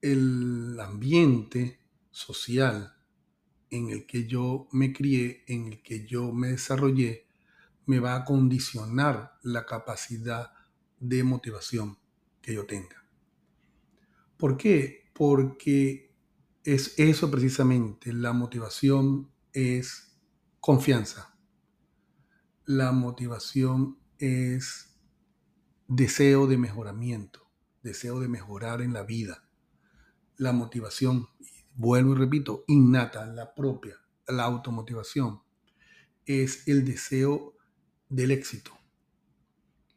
el ambiente social en el que yo me crié, en el que yo me desarrollé, me va a condicionar la capacidad de motivación que yo tenga. ¿Por qué? Porque es eso precisamente, la motivación es confianza. La motivación es deseo de mejoramiento, deseo de mejorar en la vida. La motivación, vuelvo y repito, innata, la propia, la automotivación, es el deseo del éxito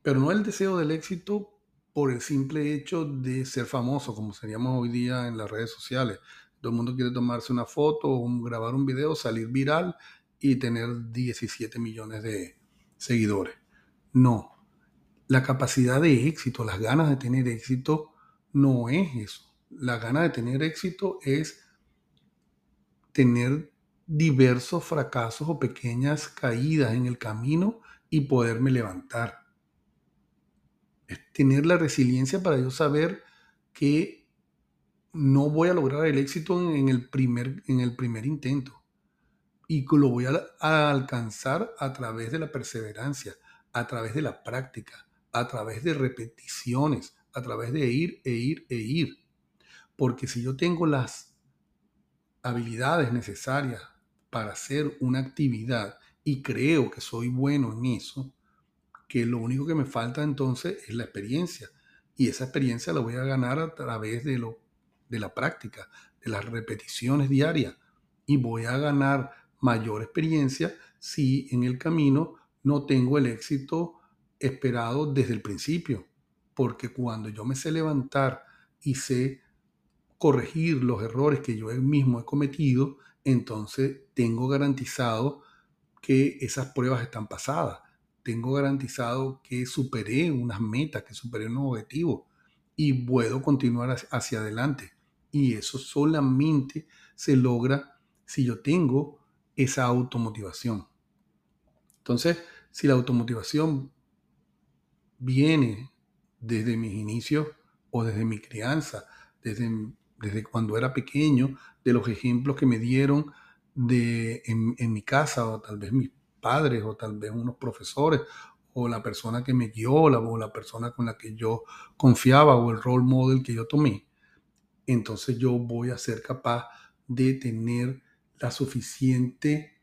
pero no el deseo del éxito por el simple hecho de ser famoso, como seríamos hoy día en las redes sociales. Todo el mundo quiere tomarse una foto o grabar un video, salir viral y tener 17 millones de seguidores. No, la capacidad de éxito, las ganas de tener éxito, no es eso. La gana de tener éxito es tener diversos fracasos o pequeñas caídas en el camino y poderme levantar es tener la resiliencia para yo saber que no voy a lograr el éxito en el primer, en el primer intento y lo voy a, alcanzar a través de la perseverancia, a través de la práctica, a través de repeticiones, a través de ir e ir e ir. Porque si yo tengo las habilidades necesarias para hacer una actividad y creo que soy bueno en eso, que lo único que me falta entonces es la experiencia. Y esa experiencia la voy a ganar a través de, lo, de la práctica, de las repeticiones diarias. Y voy a ganar mayor experiencia si en el camino no tengo el éxito esperado desde el principio. Porque cuando yo me sé levantar y sé corregir los errores que yo mismo he cometido, entonces tengo garantizado que esas pruebas están pasadas tengo garantizado que superé unas metas, que superé un objetivo y puedo continuar hacia adelante. Y eso solamente se logra si yo tengo esa automotivación. Entonces, si la automotivación viene desde mis inicios o desde mi crianza, desde, desde cuando era pequeño, de los ejemplos que me dieron de, en, mi casa o tal vez mis padres o tal vez unos profesores o la persona que me guió o la persona con la que yo confiaba o el role model que yo tomé, entonces yo voy a ser capaz de tener la suficiente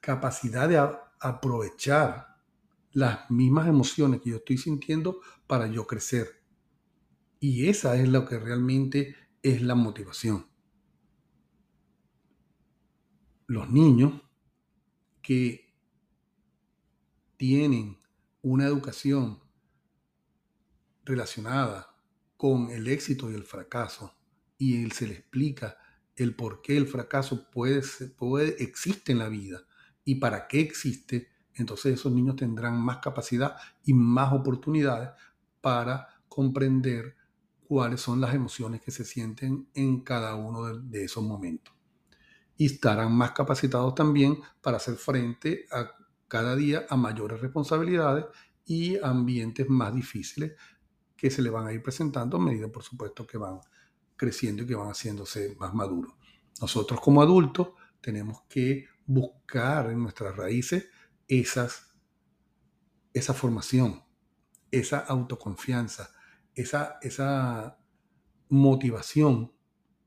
capacidad de aprovechar las mismas emociones que yo estoy sintiendo para yo crecer. Y esa es lo que realmente es la motivación. Los niños que tienen una educación relacionada con el éxito y el fracaso y él se le explica el por qué el fracaso puede, puede, existe en la vida y para qué existe, entonces esos niños tendrán más capacidad y más oportunidades para comprender cuáles son las emociones que se sienten en cada uno de, esos momentos. Y estarán más capacitados también para hacer frente a cada día a mayores responsabilidades y ambientes más difíciles que se le van a ir presentando a medida, por supuesto, que van creciendo y que van haciéndose más maduros. Nosotros como adultos tenemos que buscar en nuestras raíces esas, esa formación, esa autoconfianza, esa, esa motivación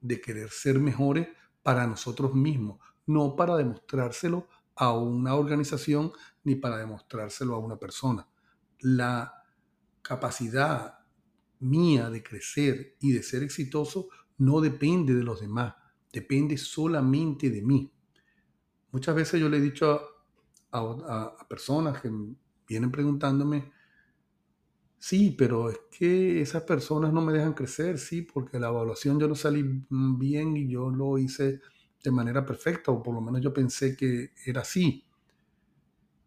de querer ser mejores para nosotros mismos, no para demostrárselo a una organización ni para demostrárselo a una persona. La capacidad mía de crecer y de ser exitoso no depende de los demás, depende solamente de mí. Muchas veces yo le he dicho a, a personas que vienen preguntándome, Sí, pero es que esas personas no me dejan crecer, sí, porque la evaluación yo no salí bien y yo lo hice de manera perfecta, o por lo menos yo pensé que era así.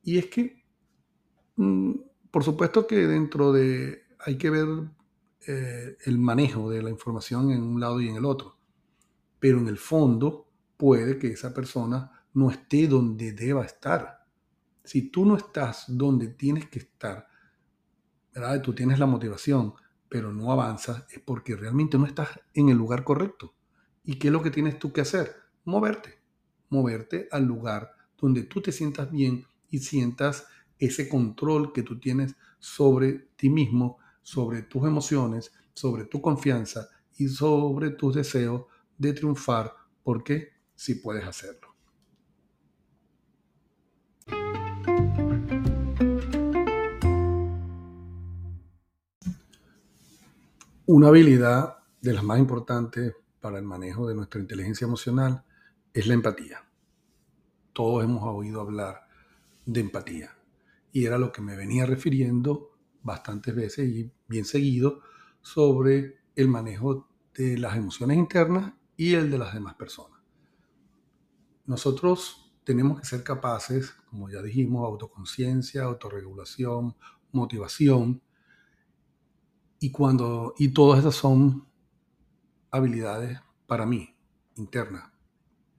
Y es que, mm, por supuesto que dentro de, hay que ver eh, el manejo de la información en un lado y en el otro, pero en el fondo puede que esa persona no esté donde deba estar. Si tú no estás donde tienes que estar, Tú tienes la motivación, pero no avanzas, es porque realmente no estás en el lugar correcto. ¿Y qué es lo que tienes tú que hacer? Moverte. Moverte al lugar donde tú te sientas bien y sientas ese control que tú tienes sobre ti mismo, sobre tus emociones, sobre tu confianza y sobre tus deseos de triunfar, porque si puedes hacerlo. Una habilidad de las más importantes para el manejo de nuestra inteligencia emocional es la empatía. Todos hemos oído hablar de empatía y era lo que me venía refiriendo bastantes veces y bien seguido sobre el manejo de las emociones internas y el de las demás personas. Nosotros tenemos que ser capaces, como ya dijimos, autoconciencia, autorregulación, motivación, y, cuando, y todas esas son habilidades para mí, internas,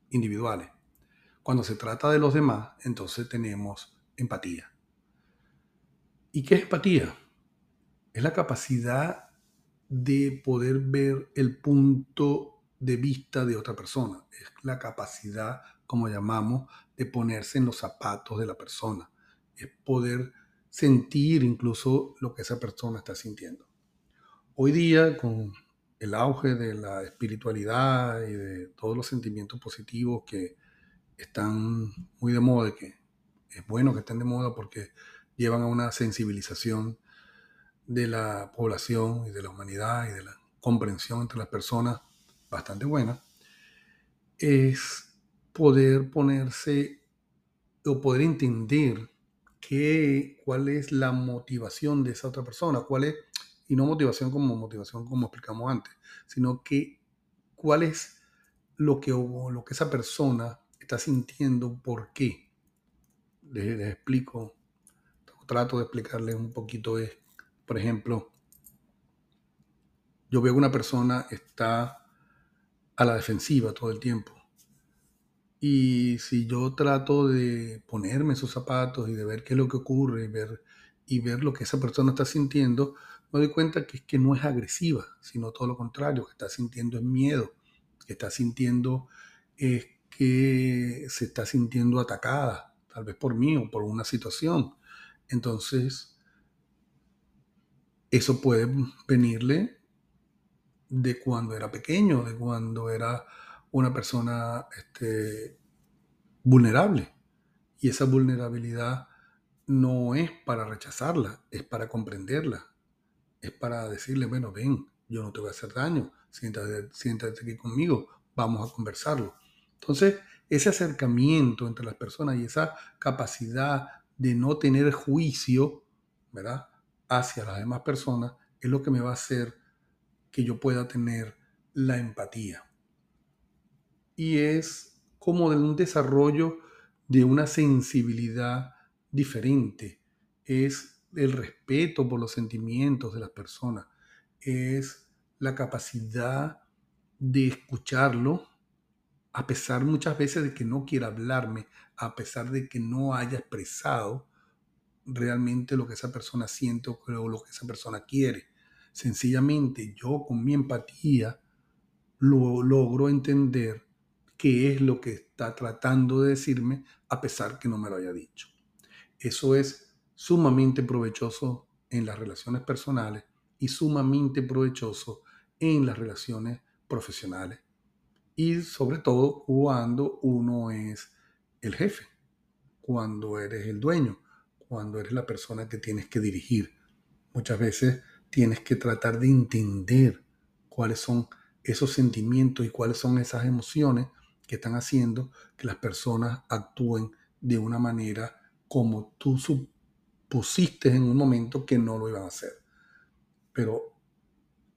individuales. Cuando se trata de los demás, entonces tenemos empatía. ¿Y qué es empatía? Es la capacidad de poder ver el punto de vista de otra persona. Es la capacidad, como llamamos, de ponerse en los zapatos de la persona. Es poder sentir incluso lo que esa persona está sintiendo. Hoy día, con el auge de la espiritualidad y de todos los sentimientos positivos que están muy de moda, que es bueno que estén de moda porque llevan a una sensibilización de la población y de la humanidad y de la comprensión entre las personas bastante buena, es poder ponerse o poder entender qué, cuál es la motivación de esa otra persona, cuál es y no motivación como motivación como explicamos antes, sino que cuál es lo que, lo que esa persona está sintiendo, por qué. Les, explico, trato de explicarles un poquito es, por ejemplo, yo veo que una persona está a la defensiva todo el tiempo. Y si yo trato de ponerme esos zapatos y de ver qué es lo que ocurre y ver, y ver lo que esa persona está sintiendo, me doy cuenta que es que no es agresiva, sino todo lo contrario, que está sintiendo es miedo, que está sintiendo es que se está sintiendo atacada, tal vez por mí o por una situación. Entonces, eso puede venirle de cuando era pequeño, de cuando era una persona este, vulnerable. Y esa vulnerabilidad no es para rechazarla, es para comprenderla, es para decirle, bueno, ven, yo no te voy a hacer daño, siéntate, siéntate aquí conmigo, vamos a conversarlo. Entonces, ese acercamiento entre las personas y esa capacidad de no tener juicio, ¿verdad? Hacia las demás personas es lo que me va a hacer que yo pueda tener la empatía. Y es como un desarrollo de una sensibilidad diferente. Es el respeto por los sentimientos de las personas. Es la capacidad de escucharlo, a pesar muchas veces de que no quiera hablarme, a pesar de que no haya expresado realmente lo que esa persona siente o lo que esa persona quiere. Sencillamente yo con mi empatía lo logro entender qué es lo que está tratando de decirme a pesar que no me lo haya dicho. Eso es sumamente provechoso en las relaciones personales y sumamente provechoso en las relaciones profesionales. Y sobre todo cuando uno es el jefe, cuando eres el dueño, cuando eres la persona que tienes que dirigir. Muchas veces tienes que tratar de entender cuáles son esos sentimientos y cuáles son esas emociones que están haciendo que las personas actúen de una manera como tú supusiste en un momento que no lo iban a hacer. Pero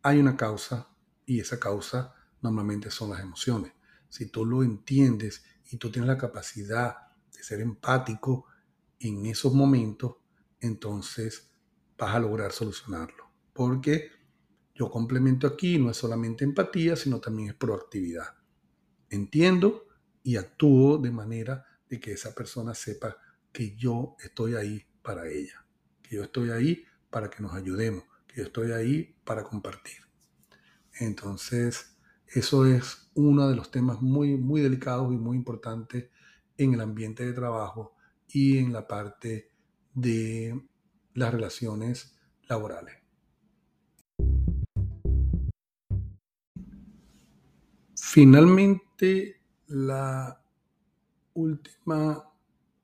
hay una causa y esa causa normalmente son las emociones. Si tú lo entiendes y tú tienes la capacidad de ser empático en esos momentos, entonces vas a lograr solucionarlo. Porque yo complemento aquí, no es solamente empatía, sino también es proactividad entiendo y actúo de manera de que esa persona sepa que yo estoy ahí para ella, que yo estoy ahí para que nos ayudemos, que yo estoy ahí para compartir. Entonces, eso es uno de los temas muy, muy delicados y muy importantes en el ambiente de trabajo y en la parte de las relaciones laborales. Finalmente, la última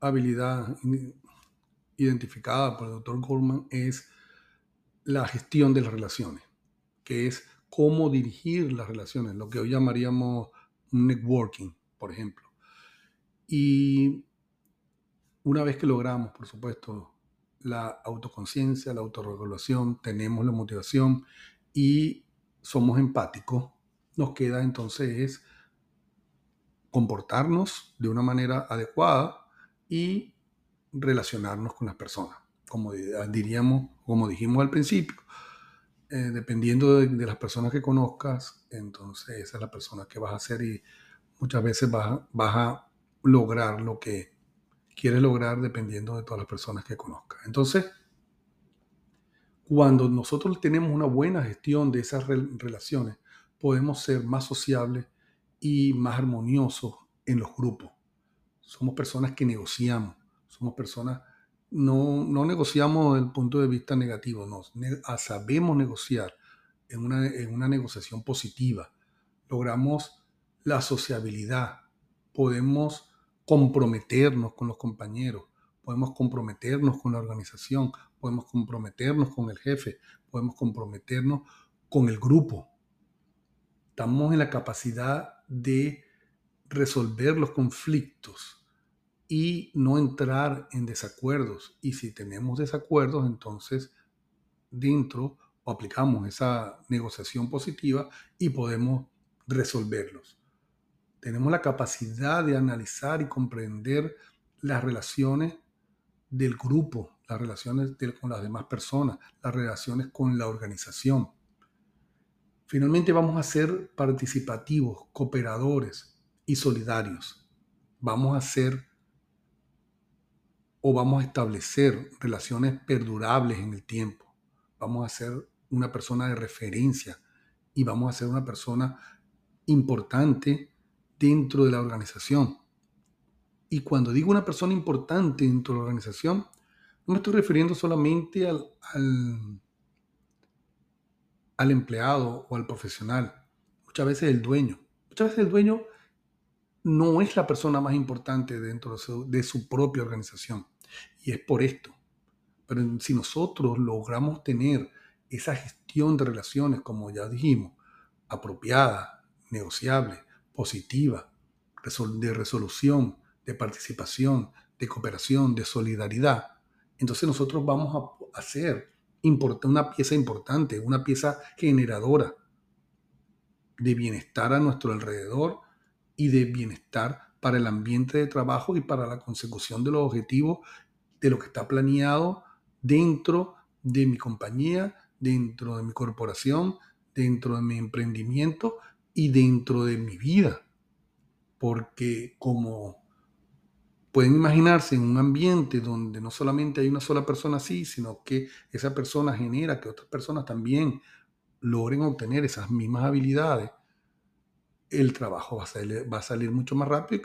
habilidad identificada por el doctor Goldman es la gestión de las relaciones, que es cómo dirigir las relaciones, lo que hoy llamaríamos networking, por ejemplo. Y una vez que logramos, por supuesto, la autoconciencia, la autorregulación, tenemos la motivación y somos empáticos, nos queda entonces es comportarnos de una manera adecuada y relacionarnos con las personas. Como diríamos, como dijimos al principio, eh, dependiendo de, las personas que conozcas, entonces esa es la persona que vas a ser y muchas veces vas a lograr lo que quieres lograr dependiendo de todas las personas que conozcas. Entonces, cuando nosotros tenemos una buena gestión de esas relaciones, podemos ser más sociables y más armoniosos en los grupos. Somos personas que negociamos, somos personas, no, no negociamos desde el punto de vista negativo, no, ah, sabemos negociar en una, en una negociación positiva, logramos la sociabilidad, podemos comprometernos con los compañeros, podemos comprometernos con la organización, podemos comprometernos con el jefe, podemos comprometernos con el grupo. Estamos en la capacidad de resolver los conflictos y no entrar en desacuerdos. Y si tenemos desacuerdos, entonces dentro aplicamos esa negociación positiva y podemos resolverlos. Tenemos la capacidad de analizar y comprender las relaciones del grupo, las relaciones con las demás personas, las relaciones con la organización. Finalmente vamos a ser participativos, cooperadores y solidarios. Vamos a ser o vamos a establecer relaciones perdurables en el tiempo. Vamos a ser una persona de referencia y vamos a ser una persona importante dentro de la organización. Y cuando digo una persona importante dentro de la organización, no me estoy refiriendo solamente al, empleado o al profesional, muchas veces el dueño. Muchas veces el dueño no es la persona más importante dentro de su propia organización. Y es por esto. Pero si nosotros logramos tener esa gestión de relaciones, como ya dijimos, apropiada, negociable, positiva, de resolución, de participación, de cooperación, de solidaridad, entonces nosotros vamos a hacer una pieza importante, una pieza generadora de bienestar a nuestro alrededor y de bienestar para el ambiente de trabajo y para la consecución de los objetivos de lo que está planeado dentro de mi compañía, dentro de mi corporación, dentro de mi emprendimiento y dentro de mi vida. Porque como pueden imaginarse en un ambiente donde no solamente hay una sola persona así, sino que esa persona genera que otras personas también logren obtener esas mismas habilidades, el trabajo va a salir, mucho más rápido y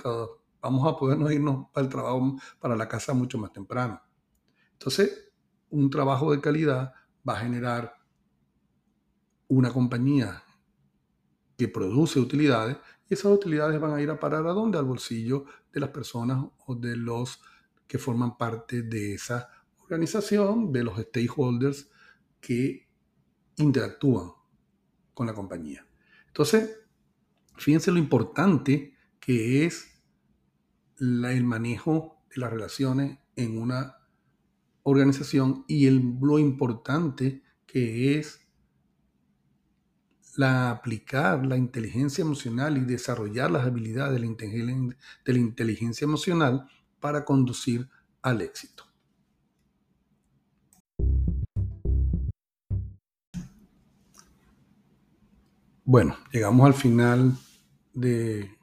vamos a podernos irnos para el trabajo, para la casa mucho más temprano. Entonces, un trabajo de calidad va a generar una compañía que produce utilidades y esas utilidades van a ir a parar a dónde? Al bolsillo de las personas o de los que forman parte de esa organización, de los stakeholders que interactúan con la compañía. Entonces, fíjense lo importante que es el manejo de las relaciones en una organización y el, lo importante que es la aplicar la inteligencia emocional y desarrollar las habilidades de la, de la inteligencia emocional para conducir al éxito. Bueno, llegamos al final de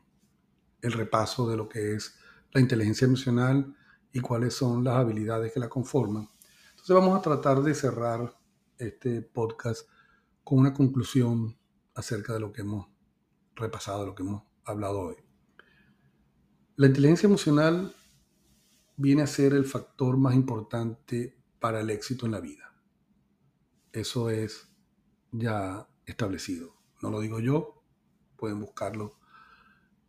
el repaso de lo que es la inteligencia emocional y cuáles son las habilidades que la conforman. Entonces vamos a tratar de cerrar este podcast con una conclusión acerca de lo que hemos repasado, de lo que hemos hablado hoy. La inteligencia emocional viene a ser el factor más importante para el éxito en la vida. Eso es ya establecido. No lo digo yo, pueden buscarlo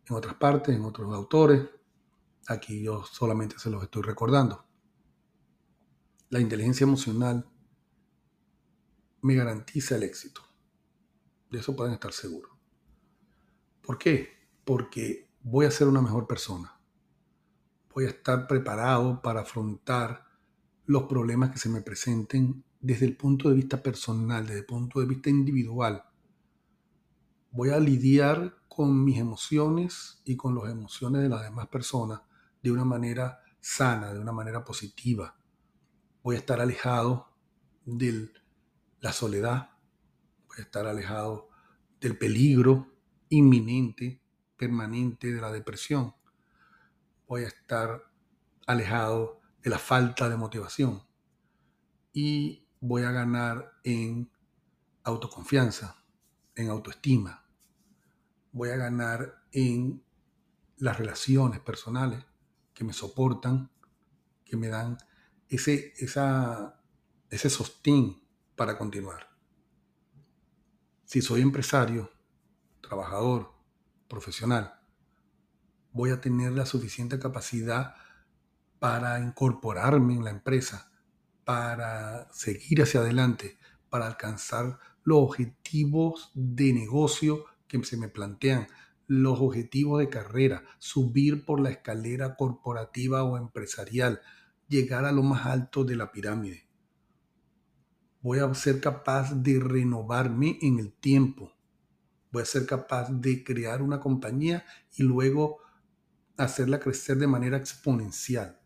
en otras partes, en otros autores, Aquí yo solamente se los estoy recordando. La inteligencia emocional me garantiza el éxito. De eso pueden estar seguros. ¿Por qué? Porque voy a ser una mejor persona. Voy a estar preparado para afrontar los problemas que se me presenten desde el punto de vista personal, desde el punto de vista individual. Voy a lidiar con mis emociones y con las emociones de las demás personas de una manera sana, de una manera positiva. Voy a estar alejado de la soledad, voy a estar alejado del peligro inminente, permanente de la depresión. Voy a estar alejado de la falta de motivación y voy a ganar en autoconfianza, en autoestima. Voy a ganar en las relaciones personales que me soportan, que me dan ese, esa, ese sostén para continuar. Si soy empresario, trabajador, profesional, voy a tener la suficiente capacidad para incorporarme en la empresa, para seguir hacia adelante, para alcanzar los objetivos de negocio que se me plantean, los objetivos de carrera, subir por la escalera corporativa o empresarial, llegar a lo más alto de la pirámide. Voy a ser capaz de renovarme en el tiempo. Voy a ser capaz de crear una compañía y luego hacerla crecer de manera exponencial.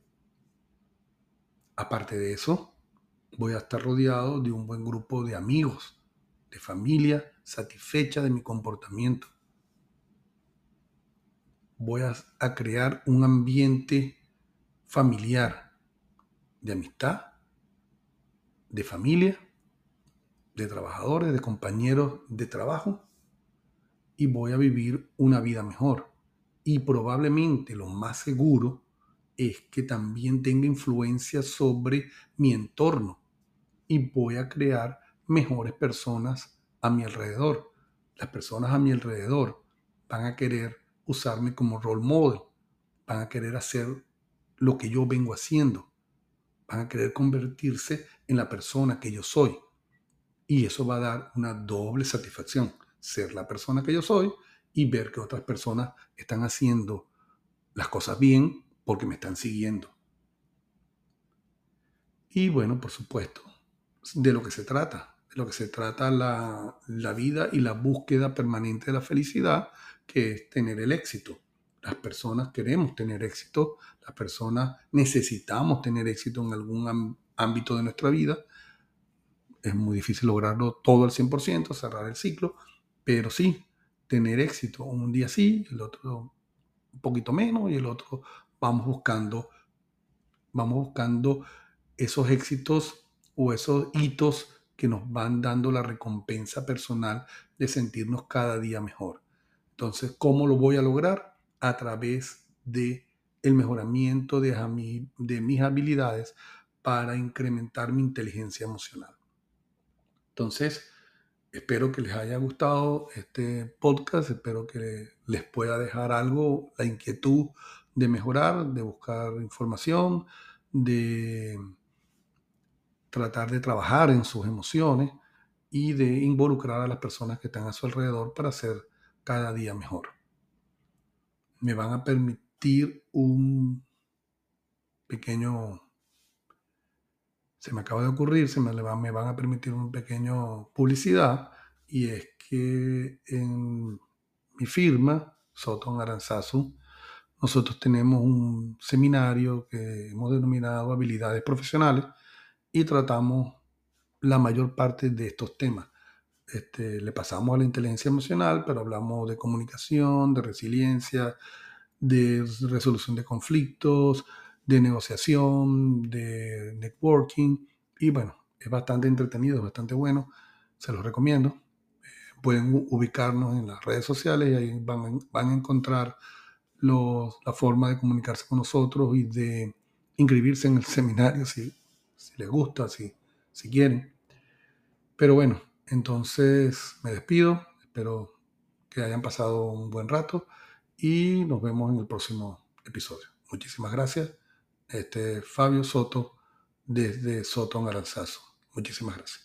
Aparte de eso, voy a estar rodeado de un buen grupo de amigos, de familia satisfecha de mi comportamiento voy a, crear un ambiente familiar de amistad, de familia, de trabajadores, de compañeros de trabajo y voy a vivir una vida mejor. Y probablemente lo más seguro, es que también tenga influencia sobre mi entorno y voy a crear mejores personas a mi alrededor. Las personas a mi alrededor van a querer usarme como role model, van a querer hacer lo que yo vengo haciendo, van a querer convertirse en la persona que yo soy. Y eso va a dar una doble satisfacción, ser la persona que yo soy y ver que otras personas están haciendo las cosas bien porque me están siguiendo. Y bueno, por supuesto, de lo que se trata, de lo que se trata la, la vida y la búsqueda permanente de la felicidad, que es tener el éxito. Las personas queremos tener éxito, las personas necesitamos tener éxito en algún ámbito de nuestra vida. Es muy difícil lograrlo todo al 100%, cerrar el ciclo, pero sí, tener éxito un día sí, el otro un poquito menos y el otro vamos buscando, vamos buscando esos éxitos o esos hitos que nos van dando la recompensa personal de sentirnos cada día mejor. Entonces, ¿cómo lo voy a lograr? A través de el mejoramiento de, de mis habilidades para incrementar mi inteligencia emocional. Entonces, espero que les haya gustado este podcast, espero que les pueda dejar algo, la inquietud de mejorar, de buscar información, de tratar de trabajar en sus emociones y de involucrar a las personas que están a su alrededor para ser cada día mejor. Me van a permitir un pequeño, se me acaba de ocurrir, se me, me van a permitir un pequeño publicidad y es que en mi firma, Soton Aranzazu, nosotros tenemos un seminario que hemos denominado habilidades profesionales y tratamos la mayor parte de estos temas. Este, le pasamos a la inteligencia emocional, pero hablamos de comunicación, de resiliencia, de resolución de conflictos, de negociación, de networking. Y bueno, es bastante entretenido, es bastante bueno. Se los recomiendo. Eh, pueden ubicarnos en las redes sociales y ahí van, van a encontrar los, la forma de comunicarse con nosotros y de inscribirse en el seminario si, si les gusta, si, si quieren. Pero bueno, entonces me despido, espero que hayan pasado un buen rato y nos vemos en el próximo episodio. Muchísimas gracias. Este Fabio Soto desde Soto en Aranzazo. Muchísimas gracias.